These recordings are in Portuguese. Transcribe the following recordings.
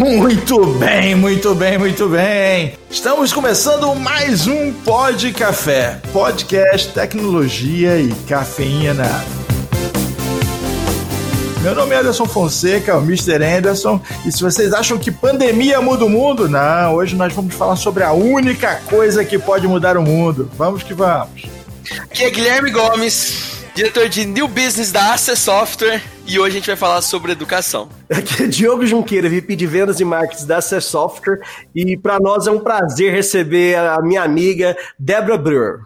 Muito bem, muito bem, muito bem. Estamos começando mais um Pod Café, podcast tecnologia e cafeína. Meu nome é Anderson Fonseca, o Mr. Anderson, e se vocês acham que pandemia muda o mundo, não, hoje nós vamos falar sobre a única coisa que pode mudar o mundo. Vamos que vamos. Aqui é Guilherme Gomes, diretor de New Business da Access Software, e hoje a gente vai falar sobre educação. Aqui é Diogo Junqueira, VP de Vendas e Marketing da Access Software, e para nós é um prazer receber a minha amiga Débora Brewer.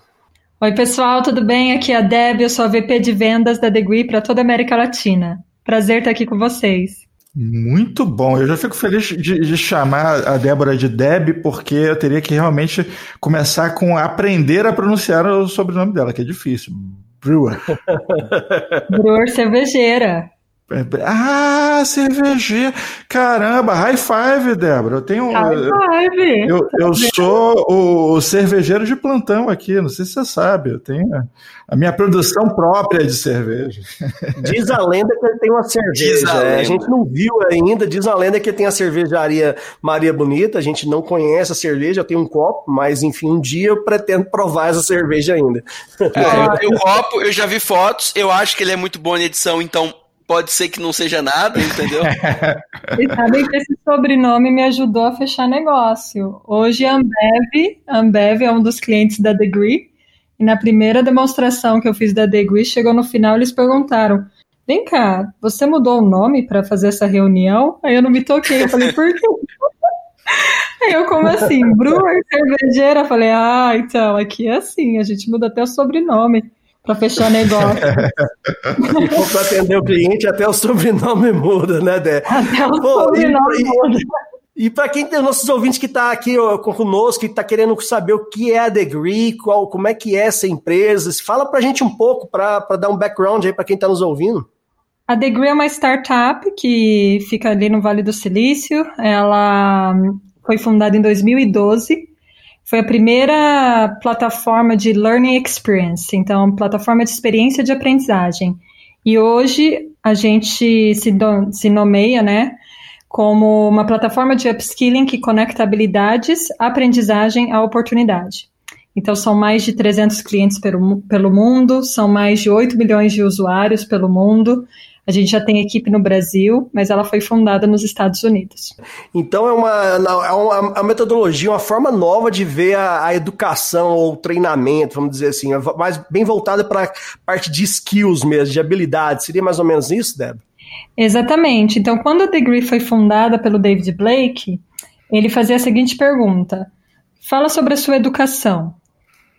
Oi, pessoal, tudo bem? Aqui é a Deb, eu sou a VP de Vendas da Degree para toda a América Latina. Prazer estar aqui com vocês. Muito bom. Eu já fico feliz de, de, chamar a Débora de Deb, porque eu teria que realmente começar com aprender a pronunciar o sobrenome dela, que é difícil. Brewer. Brewer cervejeira. Ah, cervejeira. Caramba, high five, Débora. Eu tenho. High five. Eu, eu sou o cervejeiro de plantão aqui, não sei se você sabe. Eu tenho a minha produção própria de cerveja. Diz a lenda que ele tem uma cerveja. A, é, a, gente não viu ainda. Diz a lenda que ele tem a cervejaria Maria Bonita. A gente não conhece a cerveja, eu tenho um copo, mas enfim, um dia eu pretendo provar essa cerveja ainda. É, eu tenho um copo, eu já vi fotos, eu acho que ele é muito bom em edição, então pode ser que não seja nada, entendeu? E sabem que esse sobrenome me ajudou a fechar negócio. Hoje a Ambev, Ambev é um dos clientes da Degree, e na primeira demonstração que eu fiz da Degree, chegou no final eles perguntaram: Vem cá, você mudou o nome para fazer essa reunião? Aí eu não me toquei, eu falei, por quê? Aí eu, como assim? Brewer, cervejeira? Falei, ah, então, aqui é assim, a gente muda até o sobrenome para fechar negócio. Se for para atender o cliente, até o sobrenome muda, né, Dé? Até o sobrenome e, muda. E, para quem tem nossos ouvintes que está aqui ó, conosco, que está querendo saber o que é a Degree, qual, como é que é essa empresa, fala para a gente um pouco, para dar um background aí para quem está nos ouvindo. A Degree é uma startup que fica ali no Vale do Silício. Ela foi fundada em 2012 foi a primeira plataforma de learning experience, então plataforma de experiência de aprendizagem. E hoje a gente se, do, se nomeia, né, como uma plataforma de upskilling que conecta habilidades, aprendizagem à oportunidade. Então, são mais de 300 clientes pelo, pelo mundo, são mais de 8 milhões de usuários pelo mundo, a gente já tem equipe no Brasil, mas ela foi fundada nos Estados Unidos. Então é uma, é uma, metodologia, uma forma nova de ver a, a, educação ou treinamento, vamos dizer assim, mais bem voltada para a parte de skills mesmo, de habilidades. Seria mais ou menos isso, Deb? Exatamente. Então, quando a Degree foi fundada pelo David Blake, ele fazia a seguinte pergunta: fala sobre a sua educação.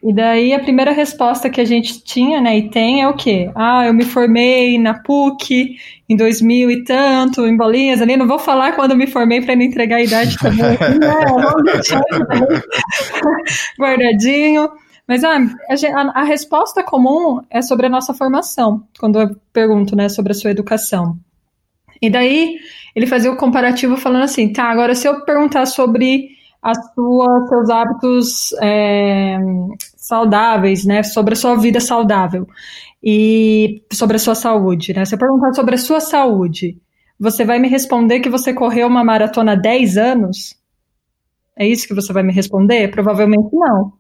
E daí a primeira resposta que a gente tinha, né, e tem é o quê? Ah, eu me formei na PUC em 2000 e tanto, em bolinhas ali. Não vou falar quando eu me formei para não entregar a idade também. não, vamos deixar guardadinho. Mas ah, a, a, resposta comum é sobre a nossa formação, quando eu pergunto né, sobre a sua educação. E daí ele fazia o comparativo falando assim, tá, agora se eu perguntar sobre as suas, seus hábitos é, saudáveis, né? Sobre a sua vida saudável e sobre a sua saúde, né? Se eu perguntar sobre a sua saúde, você vai me responder que você correu uma maratona há 10 anos? É isso que você vai me responder? Provavelmente não.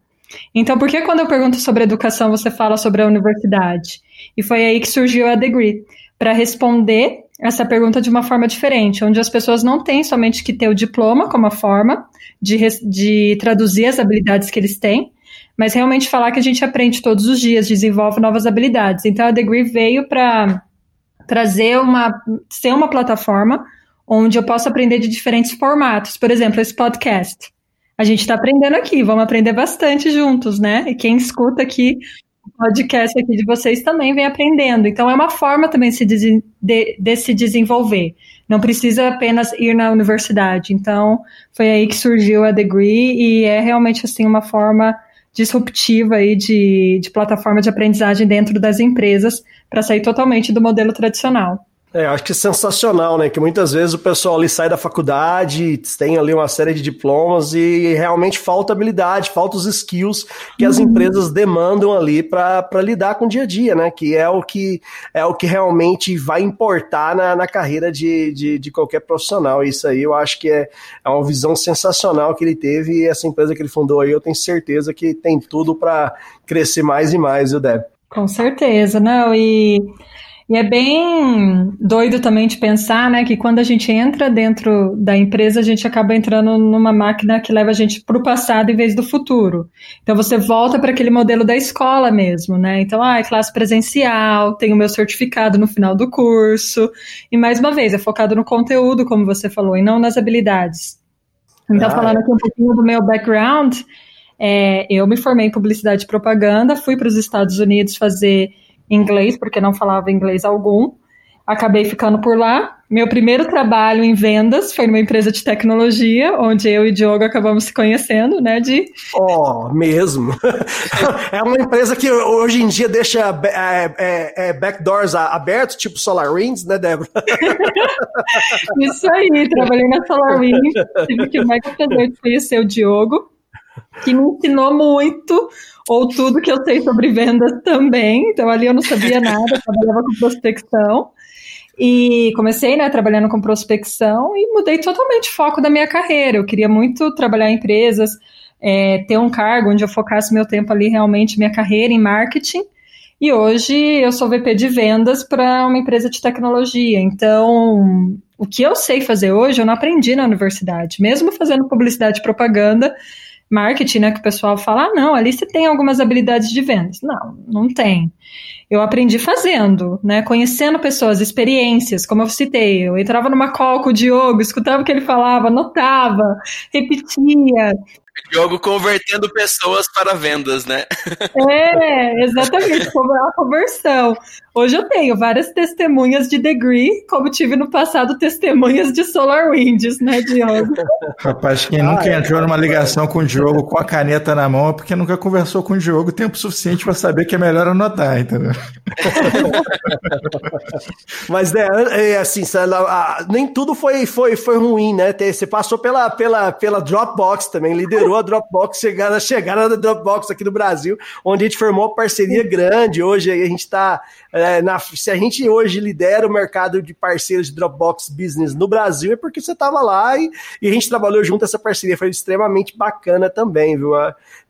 Então, por que quando eu pergunto sobre educação você fala sobre a universidade? E foi aí que surgiu a Degree, para responder essa pergunta de uma forma diferente, onde as pessoas não têm somente que ter o diploma como a forma de, de traduzir as habilidades que eles têm, mas realmente falar que a gente aprende todos os dias, desenvolve novas habilidades. Então a Degree veio para trazer uma, ser uma plataforma onde eu posso aprender de diferentes formatos. Por exemplo, esse podcast. A gente está aprendendo aqui, vamos aprender bastante juntos, né? E quem escuta aqui podcast aqui de vocês também vem aprendendo. Então é uma forma também de se, de, de se desenvolver. Não precisa apenas ir na universidade. Então foi aí que surgiu a Degree e é realmente assim uma forma disruptiva aí de, de plataforma de aprendizagem dentro das empresas para sair totalmente do modelo tradicional. É, acho que é sensacional, né? Que muitas vezes o pessoal ali sai da faculdade, tem ali uma série de diplomas e realmente falta habilidade, falta os skills que as uhum. empresas demandam ali para lidar com o dia a dia, né? Que é o que é o que realmente vai importar na, na carreira de, de, de qualquer profissional. Isso aí eu acho que é, é uma visão sensacional que ele teve e essa empresa que ele fundou aí, eu tenho certeza que tem tudo para crescer mais e mais, viu, Deb? Com certeza, não, e e é bem doido também de pensar, né, que quando a gente entra dentro da empresa, a gente acaba entrando numa máquina que leva a gente para o passado em vez do futuro. Então você volta para aquele modelo da escola mesmo, né? Então, ah, é classe presencial, tenho meu certificado no final do curso. E mais uma vez, é focado no conteúdo, como você falou, e não nas habilidades. Então, ah, falando é. aqui um pouquinho do meu background, é, eu me formei em publicidade e propaganda, fui para os Estados Unidos fazer inglês, porque não falava inglês algum. Acabei ficando por lá. Meu primeiro trabalho em vendas foi numa empresa de tecnologia, onde eu e o Diogo acabamos se conhecendo, né, de... Oh, mesmo. é uma empresa que hoje em dia deixa é, é, é backdoors abertos, tipo SolarWinds, né, Débora? Isso aí, trabalhei na SolarWinds, tive que mais prazer de conhecer o Diogo, que me ensinou muito ou tudo que eu sei sobre vendas também. Então ali eu não sabia nada, trabalhava com prospecção. E comecei, né, trabalhando com prospecção e mudei totalmente o foco da minha carreira. Eu queria muito trabalhar em empresas, é, ter um cargo onde eu focasse meu tempo ali realmente, minha carreira em marketing. E hoje eu sou VP de vendas para uma empresa de tecnologia. Então, o que eu sei fazer hoje, eu não aprendi na universidade. Mesmo fazendo publicidade e propaganda, marketing, né, que o pessoal fala, ah, não, ali você tem algumas habilidades de vendas. Não, não tem. Eu aprendi fazendo, né, conhecendo pessoas, experiências, como eu citei. Eu entrava numa call com o Diogo, escutava o que ele falava, anotava, repetia. Diogo convertendo pessoas para vendas, né? É, exatamente, a conversão. Hoje eu tenho várias testemunhas de Degree, como tive no passado testemunhas de SolarWinds, né, Diogo? Rapaz, quem nunca ah, é. entrou numa ligação com o Diogo com a caneta na mão é porque nunca conversou com o Diogo tempo suficiente para saber que é melhor anotar, entendeu? Mas, né, é, assim, nem tudo foi, foi, foi ruim, né? Você passou pela, pela, pela Dropbox também, liderou a Dropbox, chegada, a chegada da Dropbox aqui no Brasil, onde a gente formou uma parceria grande. Hoje a gente está é, se a gente hoje lidera o mercado de parceiros de Dropbox Business no Brasil, é porque você estava lá e, e, a gente trabalhou junto. Essa parceria foi extremamente bacana também, viu?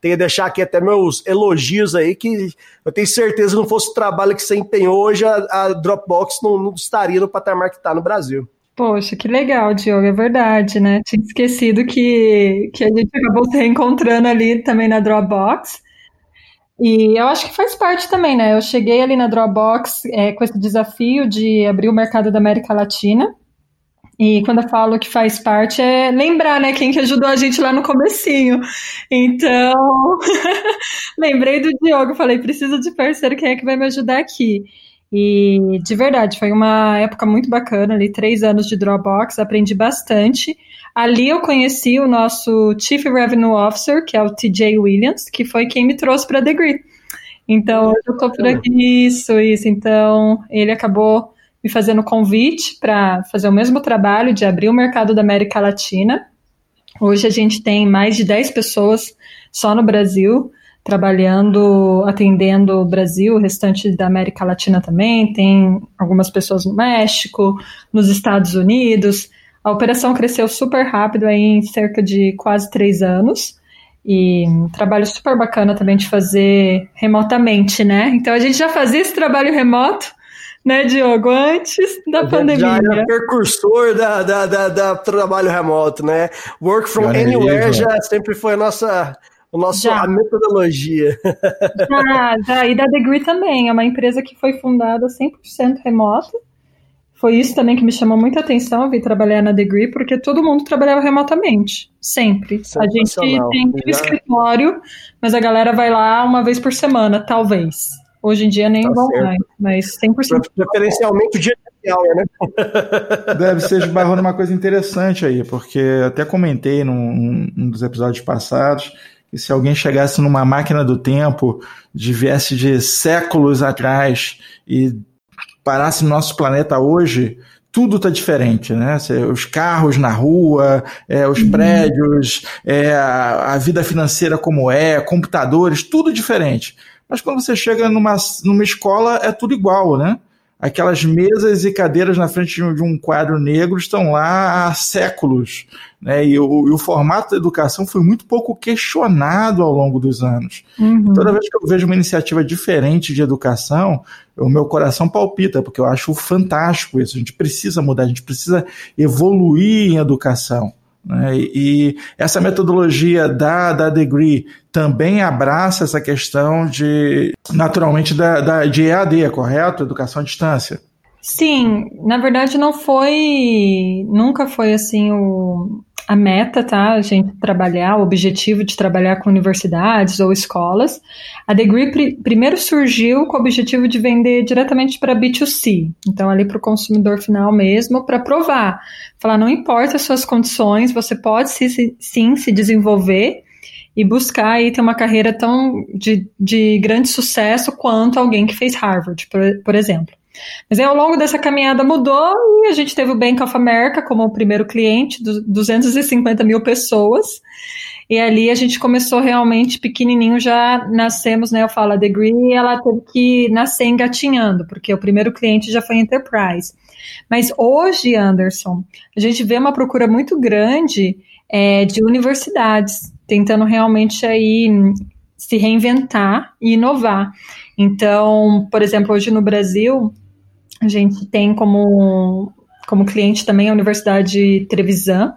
Tenho que deixar aqui até meus elogios aí, que eu tenho certeza que não fosse o trabalho que você empenhou hoje, a, a Dropbox não, não estaria no patamar que está no Brasil. Poxa, que legal, Diogo, é verdade, né? Tinha esquecido que, que a gente acabou se reencontrando ali também na Dropbox. E eu acho que faz parte também, né? Eu cheguei ali na Dropbox é, com esse desafio de abrir o mercado da América Latina. E quando eu falo que faz parte, é lembrar, né, quem que ajudou a gente lá no comecinho. Então, lembrei do Diogo, falei, preciso de parceiro, quem é que vai me ajudar aqui? E de verdade, foi uma época muito bacana ali, três anos de Dropbox, aprendi bastante. Ali eu conheci o nosso Chief Revenue Officer, que é o TJ Williams, que foi quem me trouxe para a Degree. Então, eu estou por aqui, isso, isso. Então, ele acabou me fazendo convite para fazer o mesmo trabalho de abrir o mercado da América Latina. Hoje a gente tem mais de 10 pessoas só no Brasil, trabalhando, atendendo o Brasil, o restante da América Latina também. Tem algumas pessoas no México, nos Estados Unidos. A operação cresceu super rápido aí em cerca de quase três anos. E um trabalho super bacana também de fazer remotamente, né? Então a gente já fazia esse trabalho remoto, né, Diogo, antes da pandemia. Já era precursor da, da, da, da, trabalho remoto, né? Work from anywhere já sempre foi a nossa, o nosso, a metodologia. Já, já, e da Degree também, é uma empresa que foi fundada 100% remota foi isso também que me chamou muita atenção, eu vi trabalhar na Degree, porque todo mundo trabalhava remotamente, sempre. A gente tem um escritório, mas a galera vai lá uma vez por semana, talvez. Hoje em dia nem tá vão mais, mas 100%. Preferencialmente o dia né? Deve ser esbarrou numa coisa interessante aí, porque até comentei num, num dos episódios passados que se alguém chegasse numa máquina do tempo, viesse de séculos atrás e parasse no nosso planeta hoje, tudo está diferente, né? Os carros na rua, é, os uhum. prédios, é, a, a, vida financeira como é, computadores, tudo diferente. Mas quando você chega numa, numa escola, é tudo igual, né? Aquelas mesas e cadeiras na frente de um quadro negro estão lá há séculos. Né? E, o, e o formato da educação foi muito pouco questionado ao longo dos anos. Uhum. Toda vez que eu vejo uma iniciativa diferente de educação, o meu coração palpita, porque eu acho fantástico isso. A gente precisa mudar, a gente precisa evoluir em educação. Né? E essa metodologia da, da Degree também abraça essa questão de, naturalmente, da, da, de EAD, correto? Educação à distância. Sim, na verdade não foi, nunca foi assim o, a meta, tá? A gente trabalhar, o objetivo de trabalhar com universidades ou escolas. A Degree pr primeiro surgiu com o objetivo de vender diretamente para B2C, então ali para o consumidor final mesmo, para provar. Falar, não importa as suas condições, você pode sim, sim se desenvolver e buscar aí ter uma carreira tão de, de grande sucesso quanto alguém que fez Harvard, por, por exemplo. Mas aí, ao longo dessa caminhada mudou e a gente teve o Bank of America como o primeiro cliente, 250 mil pessoas. E ali a gente começou realmente pequenininho, já nascemos, né? Eu falo, a Degree, ela teve que nascer engatinhando, porque o primeiro cliente já foi Enterprise. Mas hoje, Anderson, a gente vê uma procura muito grande é, de universidades, tentando realmente aí se reinventar e inovar. Então, por exemplo, hoje no Brasil, a gente tem como, como cliente também a Universidade Trevisan.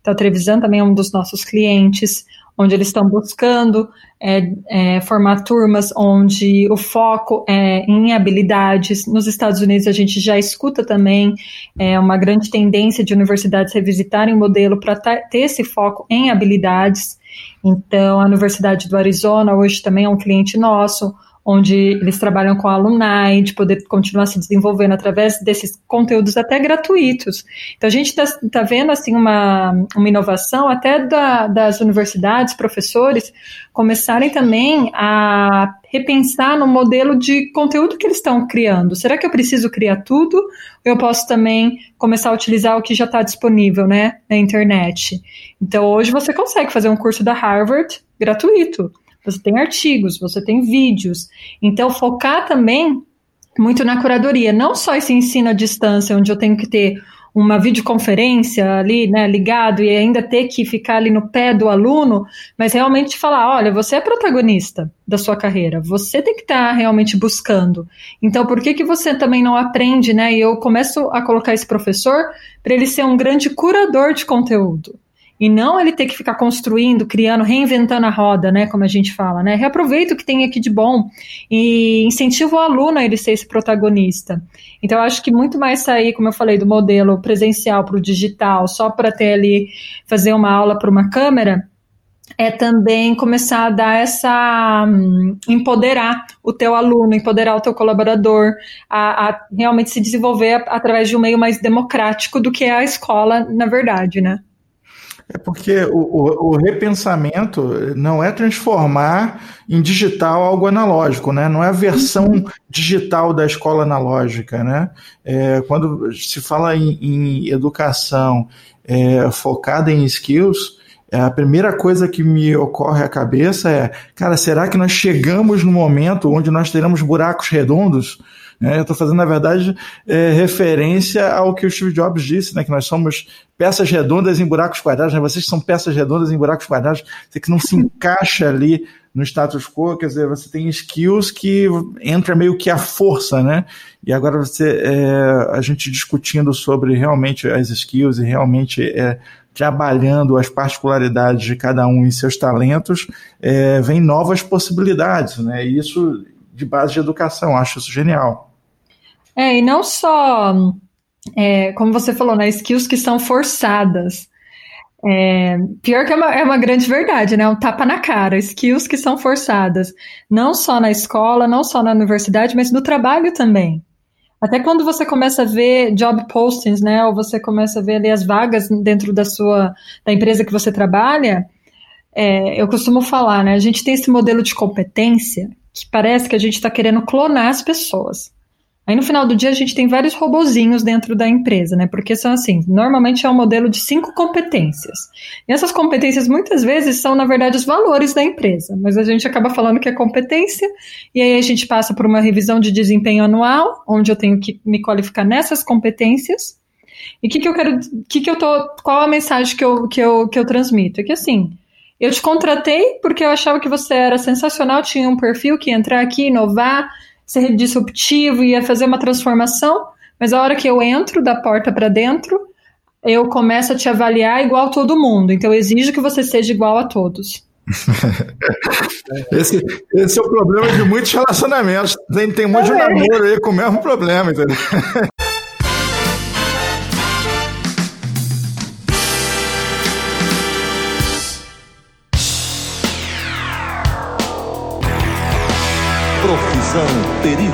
Então, a Trevisan também é um dos nossos clientes, onde eles estão buscando é, é, formar turmas onde o foco é em habilidades. Nos Estados Unidos, a gente já escuta também é, uma grande tendência de universidades revisitarem o modelo para ter esse foco em habilidades. Então, a Universidade do Arizona hoje também é um cliente nosso onde eles trabalham com alumni, de poder continuar se desenvolvendo através desses conteúdos até gratuitos. Então a gente está tá vendo assim uma, uma inovação até da, das universidades, professores, começarem também a repensar no modelo de conteúdo que eles estão criando. Será que eu preciso criar tudo? Ou eu posso também começar a utilizar o que já está disponível né, na internet? Então hoje você consegue fazer um curso da Harvard gratuito você tem artigos, você tem vídeos. Então, focar também muito na curadoria, não só esse ensino à distância, onde eu tenho que ter uma videoconferência ali, né, ligado e ainda ter que ficar ali no pé do aluno, mas realmente falar, olha, você é protagonista da sua carreira, você tem que estar tá realmente buscando. Então, por que que você também não aprende, né? E eu começo a colocar esse professor para ele ser um grande curador de conteúdo e não ele ter que ficar construindo, criando, reinventando a roda, né, como a gente fala, né? Reaproveita o que tem aqui de bom e incentiva o aluno a ele ser esse protagonista. Então, eu acho que muito mais sair, como eu falei, do modelo presencial para o digital, só para ter ali, fazer uma aula para uma câmera, é também começar a dar essa um, empoderar o teu aluno, empoderar o teu colaborador, a, a realmente se desenvolver através de um meio mais democrático do que é a escola, na verdade, né? É porque o, o, o, repensamento não é transformar em digital algo analógico, né? Não é a versão digital da escola analógica, né? É, quando se fala em, em educação é, focada em skills, é, a primeira coisa que me ocorre à cabeça é, cara, será que nós chegamos no momento onde nós teremos buracos redondos? É, eu estou fazendo, na verdade, é, referência ao que o Steve Jobs disse, né, que nós somos peças redondas em buracos quadrados, né, vocês são peças redondas em buracos quadrados, você que não se encaixa ali no status quo, quer dizer, você tem skills que entra meio que a força, né? E agora você, é, a gente discutindo sobre realmente as skills e realmente é, trabalhando as particularidades de cada um e seus talentos, é, vem novas possibilidades, né? E isso de base de educação, acho isso genial. É, e não só, é, como você falou, né, skills que são forçadas. É, pior que é uma, é uma grande verdade, né? Um tapa na cara, skills que são forçadas. Não só na escola, não só na universidade, mas no trabalho também. Até quando você começa a ver job postings, né? Ou você começa a ver ali as vagas dentro da sua da empresa que você trabalha, é, eu costumo falar, né? A gente tem esse modelo de competência que parece que a gente está querendo clonar as pessoas. Aí no final do dia a gente tem vários robozinhos dentro da empresa, né? Porque são assim, normalmente é um modelo de cinco competências. E essas competências muitas vezes são, na verdade, os valores da empresa. Mas a gente acaba falando que é competência, e aí a gente passa por uma revisão de desempenho anual, onde eu tenho que me qualificar nessas competências. E o que, que eu quero. Que que eu tô, qual a mensagem que eu, que, eu, que eu transmito? É que assim, eu te contratei porque eu achava que você era sensacional, tinha um perfil que ia entrar aqui, inovar ser disruptivo, ia fazer uma transformação, mas a hora que eu entro da porta para dentro, eu começo a te avaliar igual todo mundo. Então eu exijo que você seja igual a todos. esse, esse é o problema de muitos relacionamentos. Tem, tem um monte de namoro aí com o mesmo problema, entendeu? Perigo.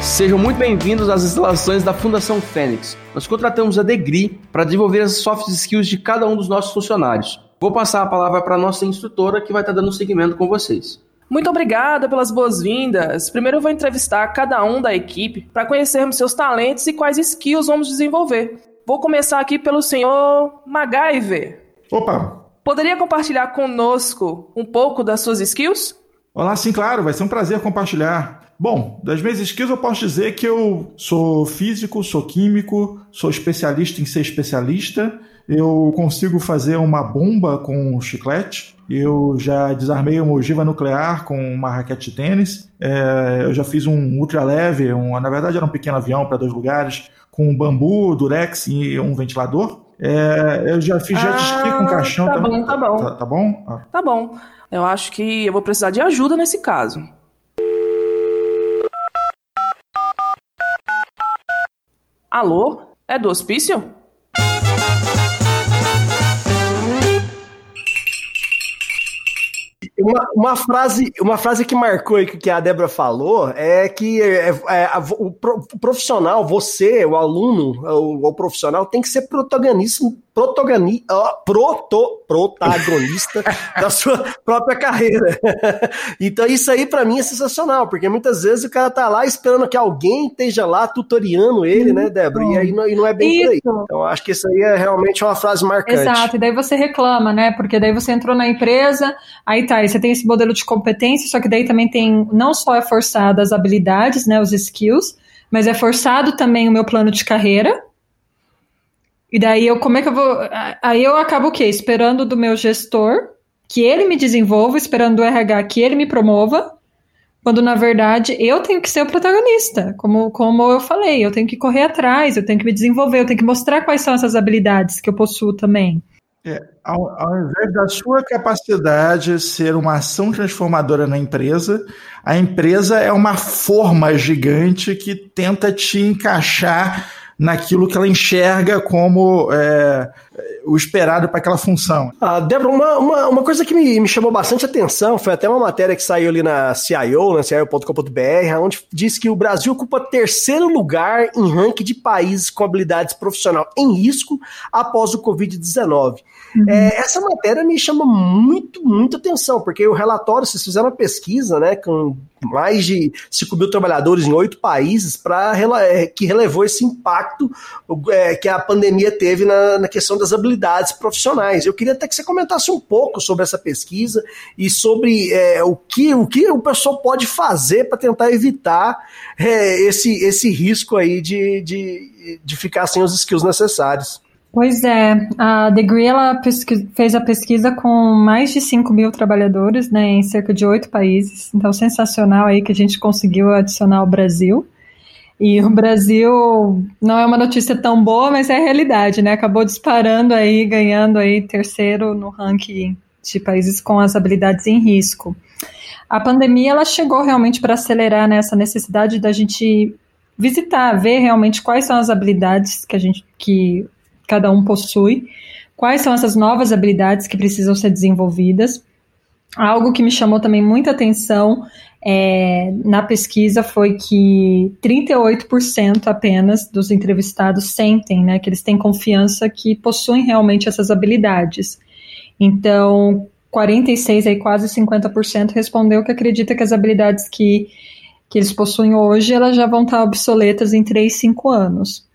Sejam muito bem-vindos às instalações da Fundação Fênix. Nós contratamos a Degri para desenvolver as soft skills de cada um dos nossos funcionários. Vou passar a palavra para a nossa instrutora que vai estar dando seguimento com vocês. Muito obrigada pelas boas-vindas. Primeiro eu vou entrevistar cada um da equipe para conhecermos seus talentos e quais skills vamos desenvolver. Vou começar aqui pelo senhor MacGyver. Opa! Poderia compartilhar conosco um pouco das suas skills? Olá, sim, claro, vai ser um prazer compartilhar. Bom, das minhas skills eu posso dizer que eu sou físico, sou químico, sou especialista em ser especialista. Eu consigo fazer uma bomba com chiclete. Eu já desarmei uma ogiva nuclear com uma raquete de tênis. É, eu já fiz um ultra leve, um, na verdade era um pequeno avião para dois lugares, com bambu, durex e um ventilador. É, eu já fiz jet ski ah, com caixão tá também. Bom, tá bom, tá, tá bom. Ah. Tá bom. Eu acho que eu vou precisar de ajuda nesse caso. Alô? É do hospício? Uma, uma, frase, uma frase que marcou aí que a Débora falou é que é, é, o profissional, você, o aluno, o, o, profissional, tem que ser protagonista, protagoni, proto, protagonista da sua própria carreira. então isso aí para mim é sensacional, porque muitas vezes o cara tá lá esperando que alguém esteja lá tutoriando ele, né, Débora? E aí não, e não é bem isso. por aí. Então acho que isso aí é realmente uma frase marcante. Exato, e daí você reclama, né? Porque daí você entrou na empresa, aí tá, você tem esse modelo de competência, só que daí também tem, não só é forçado as habilidades, né, os skills, mas é forçado também o meu plano de carreira, e daí eu, como é que eu vou. Aí eu acabo o quê? Esperando do meu gestor que ele me desenvolva, esperando do RH que ele me promova, quando na verdade eu tenho que ser o protagonista. Como, como eu falei, eu tenho que correr atrás, eu tenho que me desenvolver, eu tenho que mostrar quais são essas habilidades que eu possuo também. É, ao, ao, invés da sua capacidade ser uma ação transformadora na empresa, a empresa é uma forma gigante que tenta te encaixar naquilo que ela enxerga como é, o esperado para aquela função. Ah, Débora, uma, uma, uma, coisa que me, me chamou bastante atenção foi até uma matéria que saiu ali na CIO, na CIO.com.br, onde diz que o Brasil ocupa terceiro lugar em ranking de países com habilidades profissional em risco após o Covid-19. Uhum. É, essa matéria me chama muito, muito atenção, porque o relatório, vocês fizeram uma pesquisa, né, com mais de 5 mil trabalhadores em oito países, para é, que relevou esse impacto é, que a pandemia teve na, na, questão das habilidades profissionais. Eu queria até que você comentasse um pouco sobre essa pesquisa e sobre é, o, que, o que o pessoal pode fazer para tentar evitar é, esse, esse risco aí de, de, de ficar sem os skills necessários. Pois é, a Degree ela fez a pesquisa com mais de 5 mil trabalhadores, né, em cerca de oito países. Então, sensacional aí que a gente conseguiu adicionar o Brasil. E o Brasil não é uma notícia tão boa, mas é a realidade, né? Acabou disparando aí, ganhando aí terceiro no ranking de países com as habilidades em risco. A pandemia ela chegou realmente para acelerar nessa né, necessidade da gente visitar, ver realmente quais são as habilidades que a gente que cada um possui, quais são essas novas habilidades que precisam ser desenvolvidas. Algo que me chamou também muita atenção é, na pesquisa foi que 38% apenas dos entrevistados sentem né, que eles têm confiança que possuem realmente essas habilidades. Então, 46, aí quase 50% respondeu que acredita que as habilidades que que eles possuem hoje, elas já vão estar obsoletas em 3, 5 anos.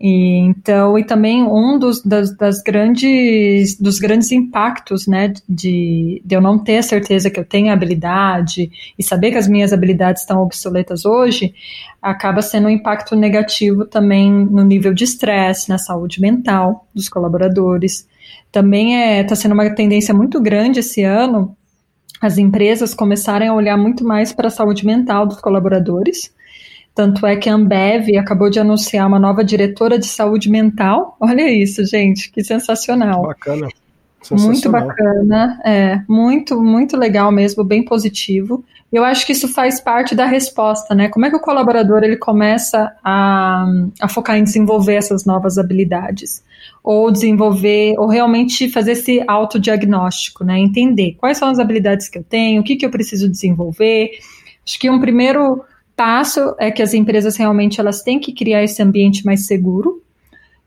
E, então, e também um dos das, das, grandes dos grandes impactos, né, de, de eu não ter a certeza que eu tenho habilidade e saber que as minhas habilidades estão obsoletas hoje, acaba sendo um impacto negativo também no nível de estresse, na saúde mental dos colaboradores. Também está é, tá sendo uma tendência muito grande esse ano as empresas começarem a olhar muito mais para a saúde mental dos colaboradores tanto é que a Ambev acabou de anunciar uma nova diretora de saúde mental. Olha isso, gente, que sensacional. Bacana. Muito bacana, é, muito, muito legal mesmo, bem positivo. Eu acho que isso faz parte da resposta, né? Como é que o colaborador ele começa a, a focar em desenvolver essas novas habilidades? Ou desenvolver, ou realmente fazer esse autodiagnóstico, né? Entender quais são as habilidades que eu tenho, o que, que eu preciso desenvolver. Acho que um primeiro passo é que as empresas realmente elas têm que criar esse ambiente mais seguro.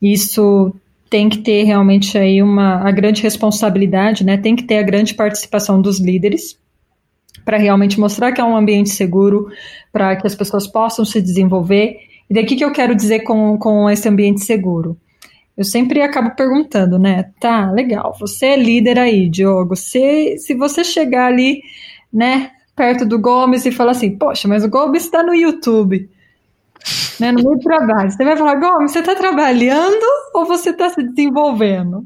Isso tem que ter realmente aí uma a grande responsabilidade, né? Tem que ter a grande participação dos líderes para realmente mostrar que é um ambiente seguro, para que as pessoas possam se desenvolver. E daqui que eu quero dizer com, com esse ambiente seguro? Eu sempre acabo perguntando, né? Tá, legal, você é líder aí, Diogo. Se, se você chegar ali, né, perto do Gomes e fala assim: Poxa, mas o Gomes está no YouTube. Né, no meio do trabalho. Você vai falar, Gomes, você está trabalhando ou você está se desenvolvendo?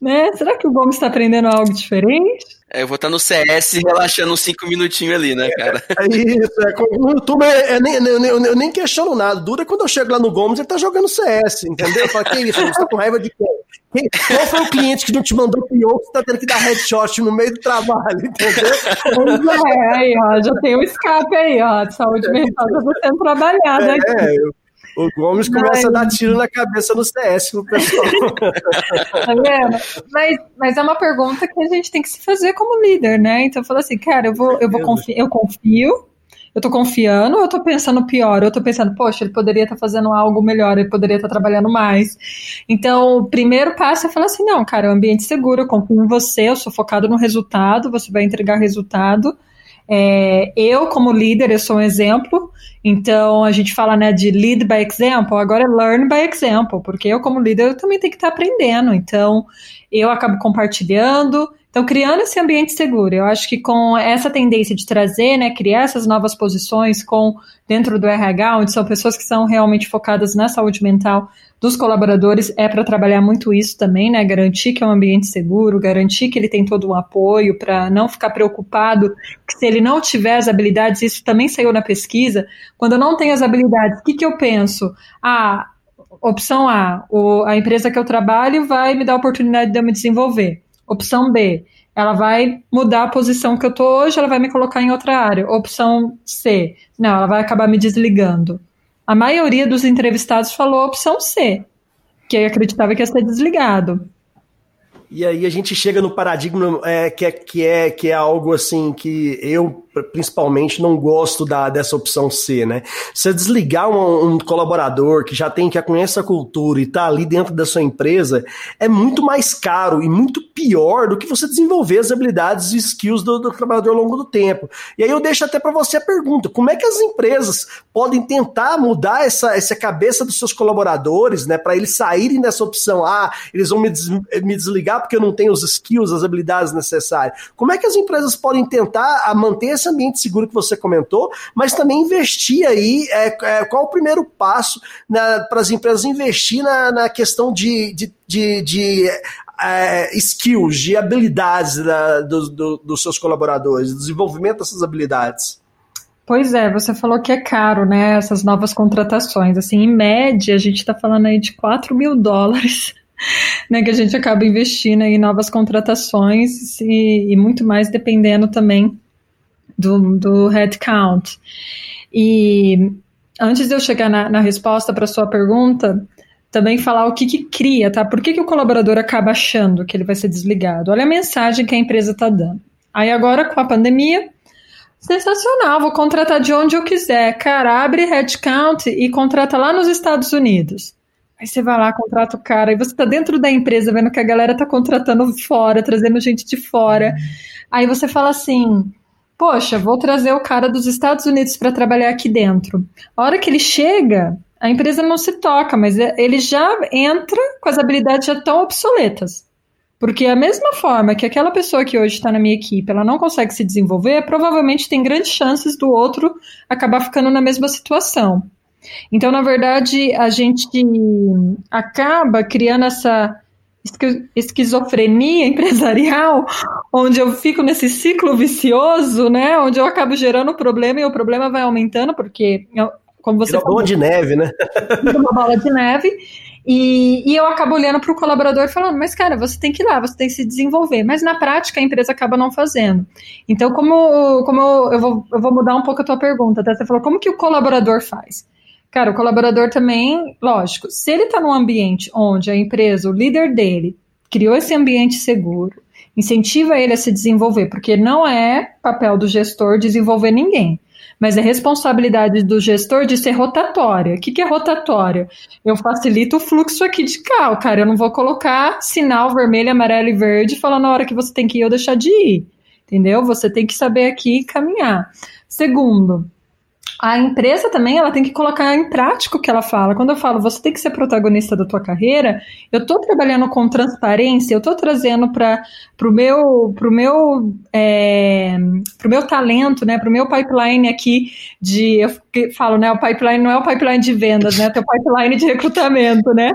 Né? Será que o Gomes está aprendendo algo diferente? É, eu vou estar no CS relaxando uns 5 minutinhos ali, né, cara? É, isso, é, no YouTube é, é, nem, eu, eu, nem questiono nada. Dura quando eu chego lá no Gomes, ele tá jogando CS, entendeu? Eu falo, que isso? Você tá com raiva de quem? Quem? Qual foi o cliente que não te mandou pior que você tá tendo que dar headshot no meio do trabalho, entendeu? Pois é, aí, ó, já tem um escape aí, ó, de saúde mental já tá sendo trabalhado é, aqui. É, eu o Gomes começa mas... a dar tiro na cabeça no CS no pessoal. tá vendo? Mas, mas é uma pergunta que a gente tem que se fazer como líder, né? Então eu falo assim, cara, eu vou, eu vou eu confio, eu tô confiando ou eu tô pensando pior? Eu tô pensando, poxa, ele poderia estar tá fazendo algo melhor, ele poderia estar tá trabalhando mais. Então, o primeiro passo é falar assim, não, cara, é um ambiente seguro, eu confio em você, eu sou focado no resultado, você vai entregar resultado. É, eu, como líder, eu sou um exemplo, então a gente fala né, de lead by example, agora é learn by example, porque eu, como líder, eu também tenho que estar aprendendo, então eu acabo compartilhando, então criando esse ambiente seguro. Eu acho que com essa tendência de trazer, né, criar essas novas posições com dentro do RH, onde são pessoas que são realmente focadas na saúde mental, dos colaboradores é para trabalhar muito isso também, né? Garantir que é um ambiente seguro, garantir que ele tem todo um apoio para não ficar preocupado que se ele não tiver as habilidades, isso também saiu na pesquisa. Quando eu não tenho as habilidades, o que, que eu penso? Ah, opção A, o, a empresa que eu trabalho vai me dar a oportunidade de eu me desenvolver. Opção B, ela vai mudar a posição que eu tô hoje, ela vai me colocar em outra área. Opção C, não, ela vai acabar me desligando. A maioria dos entrevistados falou opção C, que acreditava que ia ser desligado. E aí a gente chega no paradigma é, que, é, que, é, que é algo assim que eu principalmente não gosto da, dessa opção C, né? Você desligar um, um, colaborador que já tem, que conhece a cultura e tá ali dentro da sua empresa, é muito mais caro e muito pior do que você desenvolver as habilidades e skills do, do trabalhador ao longo do tempo. E aí eu deixo até para você a pergunta: como é que as empresas podem tentar mudar essa, essa cabeça dos seus colaboradores, né? Para eles saírem dessa opção, ah, eles vão me, des, me desligar porque eu não tenho os skills, as habilidades necessárias. Como é que as empresas podem tentar a manter esse esse ambiente seguro que você comentou, mas também investir aí, é, é, qual o primeiro passo para as empresas investir na, na questão de, de, de, de é, skills, de habilidades da, do, do, dos seus colaboradores, desenvolvimento dessas habilidades? Pois é, você falou que é caro, né? Essas novas contratações. Assim, em média, a gente está falando aí de 4 mil dólares, né? Que a gente acaba investindo em novas contratações e, e muito mais dependendo também do, do headcount. E antes de eu chegar na, na resposta para sua pergunta, também falar o que, que cria, tá? Por que, que o colaborador acaba achando que ele vai ser desligado? Olha a mensagem que a empresa está dando. Aí agora, com a pandemia, sensacional, vou contratar de onde eu quiser. Cara, abre headcount e contrata lá nos Estados Unidos. Aí você vai lá, contrata o cara, e você está dentro da empresa vendo que a galera está contratando fora, trazendo gente de fora. Aí você fala assim: poxa, vou trazer o cara dos Estados Unidos para trabalhar aqui dentro. A hora que ele chega, a empresa não se toca, mas ele já entra com as habilidades já tão obsoletas. Porque a mesma forma que aquela pessoa que hoje está na minha equipe, ela não consegue se desenvolver, provavelmente tem grandes chances do outro acabar ficando na mesma situação. Então, na verdade, a gente acaba criando essa esquizofrenia empresarial, onde eu fico nesse ciclo vicioso, né? Onde eu acabo gerando problema e o problema vai aumentando, porque, como você falou, bola de neve, né? uma bola de neve. E, e, eu acabo olhando para o colaborador falando, mas cara, você tem que ir lá, você tem que se desenvolver. Mas na prática a empresa acaba não fazendo. Então, como, como eu, eu, vou, eu vou mudar um pouco a tua pergunta, tá? Você falou, como que o colaborador faz? Cara, o colaborador também, lógico, se ele está num ambiente onde a empresa, o líder dele, criou esse ambiente seguro, incentiva ele a se desenvolver, porque não é papel do gestor desenvolver ninguém mas é responsabilidade do gestor de ser rotatória. O que, que é rotatória? Eu facilito o fluxo aqui de cá, cara. Eu não vou colocar sinal vermelho, amarelo e verde falando na hora que você tem que ir ou deixar de ir. Entendeu? Você tem que saber aqui caminhar. Segundo, a empresa também ela tem que colocar em prática o que ela fala. Quando eu falo você tem que ser protagonista da tua carreira, eu estou trabalhando com transparência, eu estou trazendo para o meu, pro meu, é, pro meu talento, né, para o meu pipeline aqui de, eu falo, né, o pipeline não é o pipeline de vendas, né, é o pipeline de recrutamento, né.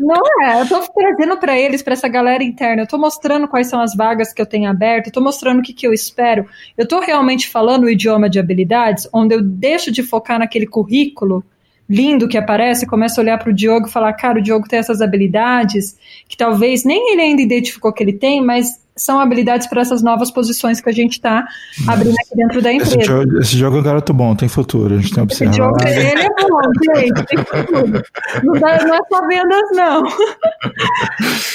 Não é, eu estou trazendo para eles, para essa galera interna, eu estou mostrando quais são as vagas que eu tenho aberto, estou mostrando o que, que eu espero, eu estou realmente falando o idioma de habilidades, onde eu deixo de focar naquele currículo lindo que aparece, começa a olhar para o Diogo e falar, cara, o Diogo tem essas habilidades que talvez nem ele ainda identificou que ele tem, mas são habilidades para essas novas posições que a gente está abrindo aqui dentro da empresa. Esse jogo, esse jogo é um garoto bom, tem futuro, a gente tem observado. Esse jogo, ele é bom, gente, tem futuro. Não, dá, não é só vendas, não.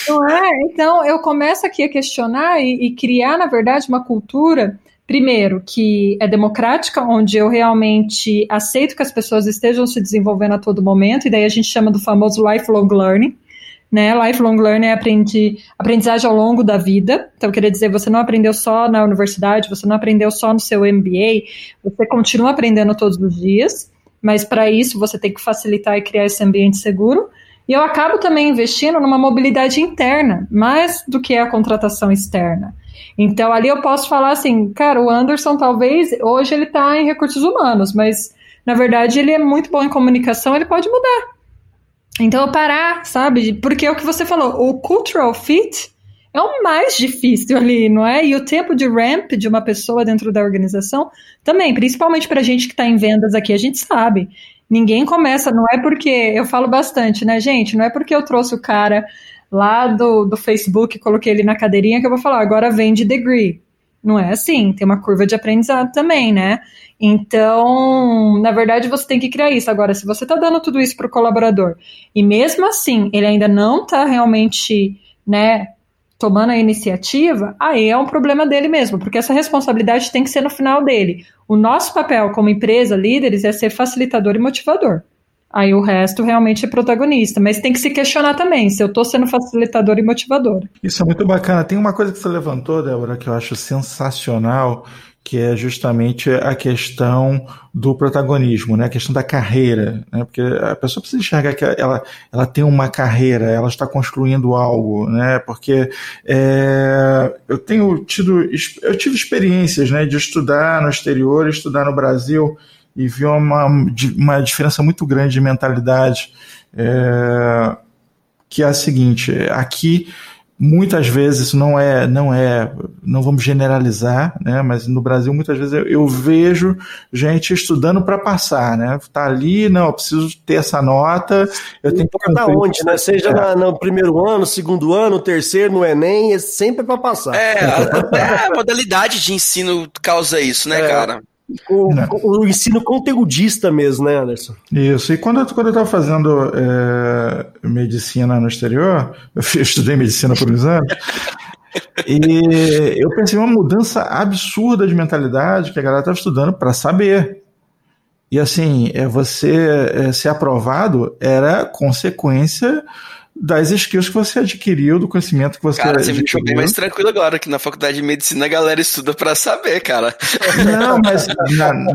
não é? Então, eu começo aqui a questionar e, e criar, na verdade, uma cultura primeiro, que é democrática, onde eu realmente aceito que as pessoas estejam se desenvolvendo a todo momento, e daí a gente chama do famoso lifelong learning. Né? Lifelong learning é aprendi, aprendizagem ao longo da vida. Então, queria dizer, você não aprendeu só na universidade, você não aprendeu só no seu MBA, você continua aprendendo todos os dias, mas para isso você tem que facilitar e criar esse ambiente seguro. E eu acabo também investindo numa mobilidade interna, mais do que a contratação externa. Então ali eu posso falar assim, cara, o Anderson talvez hoje ele está em recursos humanos, mas na verdade ele é muito bom em comunicação, ele pode mudar. Então eu parar, sabe? Porque é o que você falou, o cultural fit é o mais difícil ali, não é? E o tempo de ramp de uma pessoa dentro da organização também, principalmente para a gente que está em vendas aqui, a gente sabe. Ninguém começa, não é porque eu falo bastante, né, gente? Não é porque eu trouxe o cara lá do, do Facebook, coloquei ele na cadeirinha que eu vou falar, agora vende degree. Não é assim, tem uma curva de aprendizado também, né? Então, na verdade, você tem que criar isso. Agora, se você está dando tudo isso para o colaborador e mesmo assim ele ainda não está realmente, né, tomando a iniciativa, aí é um problema dele mesmo, porque essa responsabilidade tem que ser no final dele. O nosso papel como empresa, líderes, é ser facilitador e motivador. Aí o resto realmente é protagonista. Mas tem que se questionar também se eu estou sendo facilitador e motivador. Isso é muito bacana. Tem uma coisa que você levantou, Débora, que eu acho sensacional, que é justamente a questão do protagonismo, né? a questão da carreira. Né? Porque a pessoa precisa enxergar que ela, ela tem uma carreira, ela está construindo algo, né? Porque é, eu tenho tido, eu tive experiências né, de estudar no exterior, estudar no Brasil e vi uma, uma diferença muito grande de mentalidade, é, que é a seguinte: aqui muitas vezes não é não é não vamos generalizar né mas no Brasil muitas vezes eu, eu vejo gente estudando para passar né tá ali não eu preciso ter essa nota eu tenho que da onde né seja é. no primeiro ano segundo ano terceiro no Enem é sempre para passar é, a, a, modalidade de ensino causa isso né é. cara o, o, ensino conteudista mesmo, né, Anderson? Isso. E quando, eu, quando eu estava fazendo é, medicina no exterior, eu, estudei medicina por uns anos, e eu pensei uma mudança absurda de mentalidade que a galera estava estudando para saber. E assim, é, você é, ser aprovado era consequência das skills que você adquiriu, do conhecimento que você Cara, você me deixou bem mais tranquilo agora, que na faculdade de medicina a galera estuda pra saber, cara. Não, mas na, na,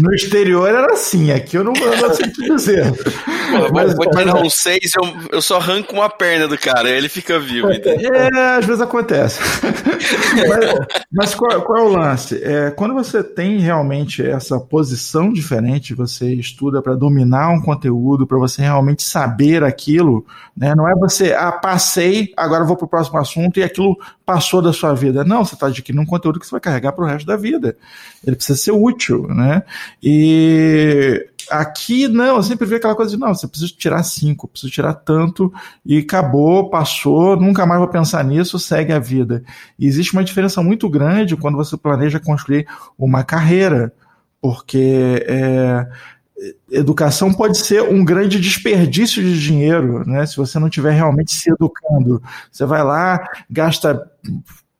no, exterior era assim, aqui eu não, eu não sei te dizer. Pô, mas, vou tirar um 6, eu, eu só arranco uma perna do cara, ele fica vivo. Entendeu? É, às vezes acontece. mas, mas qual, qual, é o lance? É, quando você tem realmente essa posição diferente, você estuda para dominar um conteúdo, para você realmente saber aquilo, né? Não é você, ah, passei, agora vou para o próximo assunto e aquilo passou da sua vida. Não, você está adquirindo um conteúdo que você vai carregar para o resto da vida. Ele precisa ser útil, né? E aqui não, eu sempre vi aquela coisa de não, você precisa tirar cinco, precisa tirar tanto e acabou, passou, nunca mais vou pensar nisso, segue a vida. E existe uma diferença muito grande quando você planeja construir uma carreira, porque é, educação pode ser um grande desperdício de dinheiro, né? Se você não estiver realmente se educando. Você vai lá, gasta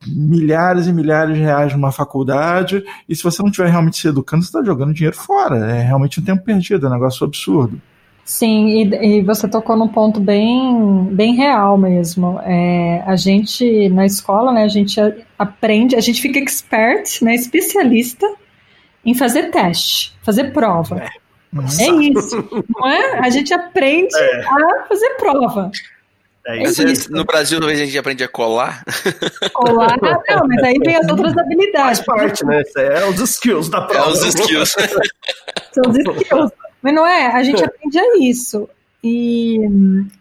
milhares e milhares de reais numa faculdade, e se você não estiver realmente se educando, você está jogando dinheiro fora. É realmente um tempo perdido, é um negócio absurdo. Sim, e, e, você tocou num ponto bem, bem real mesmo. É, a gente, na escola, né, a gente aprende, a gente fica expert, né, especialista em fazer teste, fazer prova. É. Nossa. É isso, não é? A gente aprende é. a fazer prova. É isso. no Brasil, talvez a gente aprende a colar. Colar, não, mas aí vem as outras habilidades. Faz parte, né? É os skills da prova. É os skills. São os skills. Mas não é? A gente aprende a isso. E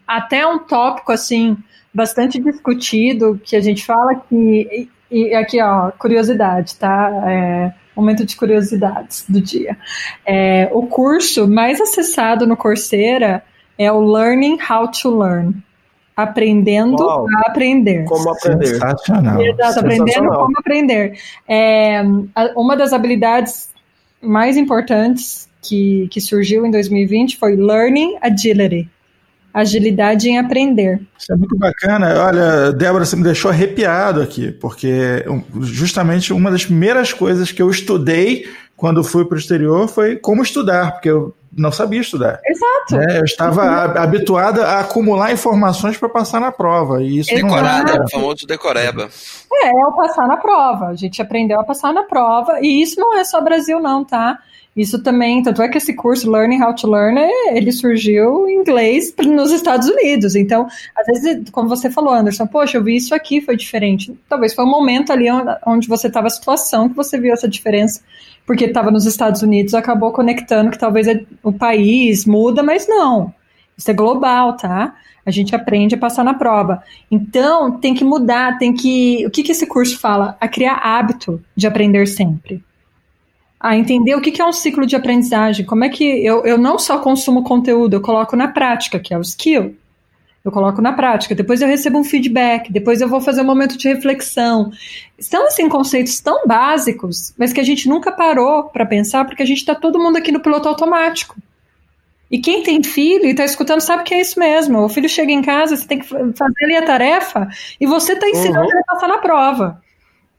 até um tópico, assim, bastante discutido, que a gente fala que. E, e aqui, ó, curiosidade, tá? É, momento de curiosidades do dia. É, o curso mais acessado no Coursera é o Learning How to Learn. Aprendendo Uau. a aprender. Como aprender. Sensacional. Exato, aprendendo como aprender. É, uma das habilidades mais importantes que, que surgiu em 2020 foi Learning Agility agilidade em aprender. Isso é muito bacana. Olha, Débora, você me deixou arrepiado aqui, porque justamente uma das primeiras coisas que eu estudei quando fui para o exterior foi como estudar, porque eu não sabia estudar. Exato. Né? Eu estava habituada a acumular informações para passar na prova. E isso Decorada, não o famoso decoreba. É, é o passar na prova. A gente aprendeu a passar na prova. E isso não é só Brasil, não, tá? Isso também, tanto é que esse curso Learning How to Learn, é, ele surgiu em inglês nos Estados Unidos. Então, às vezes, como você falou, Anderson, poxa, eu vi isso aqui, foi diferente. Talvez foi um momento ali onde você estava a situação que você viu essa diferença, porque estava nos Estados Unidos, acabou conectando que talvez é, o país muda, mas não. Isso é global, tá? A gente aprende a passar na prova. Então, tem que mudar, tem que. O que, que esse curso fala? A criar hábito de aprender sempre a entender o que é um ciclo de aprendizagem, como é que eu, eu não só consumo conteúdo, eu coloco na prática, que é o skill. Eu coloco na prática, depois eu recebo um feedback, depois eu vou fazer um momento de reflexão. São, assim, conceitos tão básicos, mas que a gente nunca parou para pensar, porque a gente está todo mundo aqui no piloto automático. E quem tem filho e está escutando sabe que é isso mesmo. O filho chega em casa, você tem que fazer ali a tarefa e você está ensinando uhum. ele a passar na prova.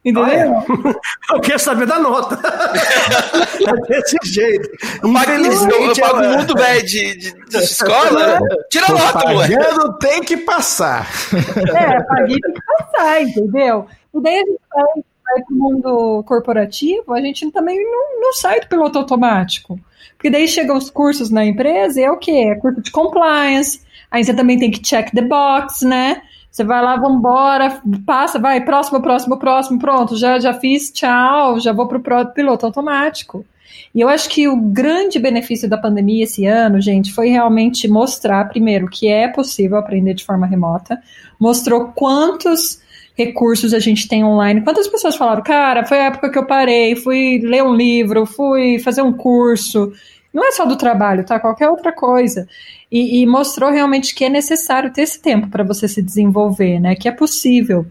Entendeu? Ah, é. Eu quero saber da nota. é desse jeito. Infelizmente, eu pago é... muito velho de, de, de, escola. Tira a nota, moleque. Pagando tem que passar. É, paguei tem que passar, entendeu? E daí a gente vai, vai para o mundo corporativo, a gente também não, não sai do piloto automático. Porque daí chegam os cursos na empresa e é o quê? É curso de compliance, aí você também tem que check the box, né? Você vai lá, vambora, passa, vai, próximo, próximo, próximo, pronto, já, já fiz, tchau, já vou para o piloto automático. E eu acho que o grande benefício da pandemia esse ano, gente, foi realmente mostrar, primeiro, que é possível aprender de forma remota, mostrou quantos recursos a gente tem online. Quantas pessoas falaram, cara, foi a época que eu parei, fui ler um livro, fui fazer um curso. Não é só do trabalho, tá? Qualquer outra coisa e, e mostrou realmente que é necessário ter esse tempo para você se desenvolver, né? Que é possível.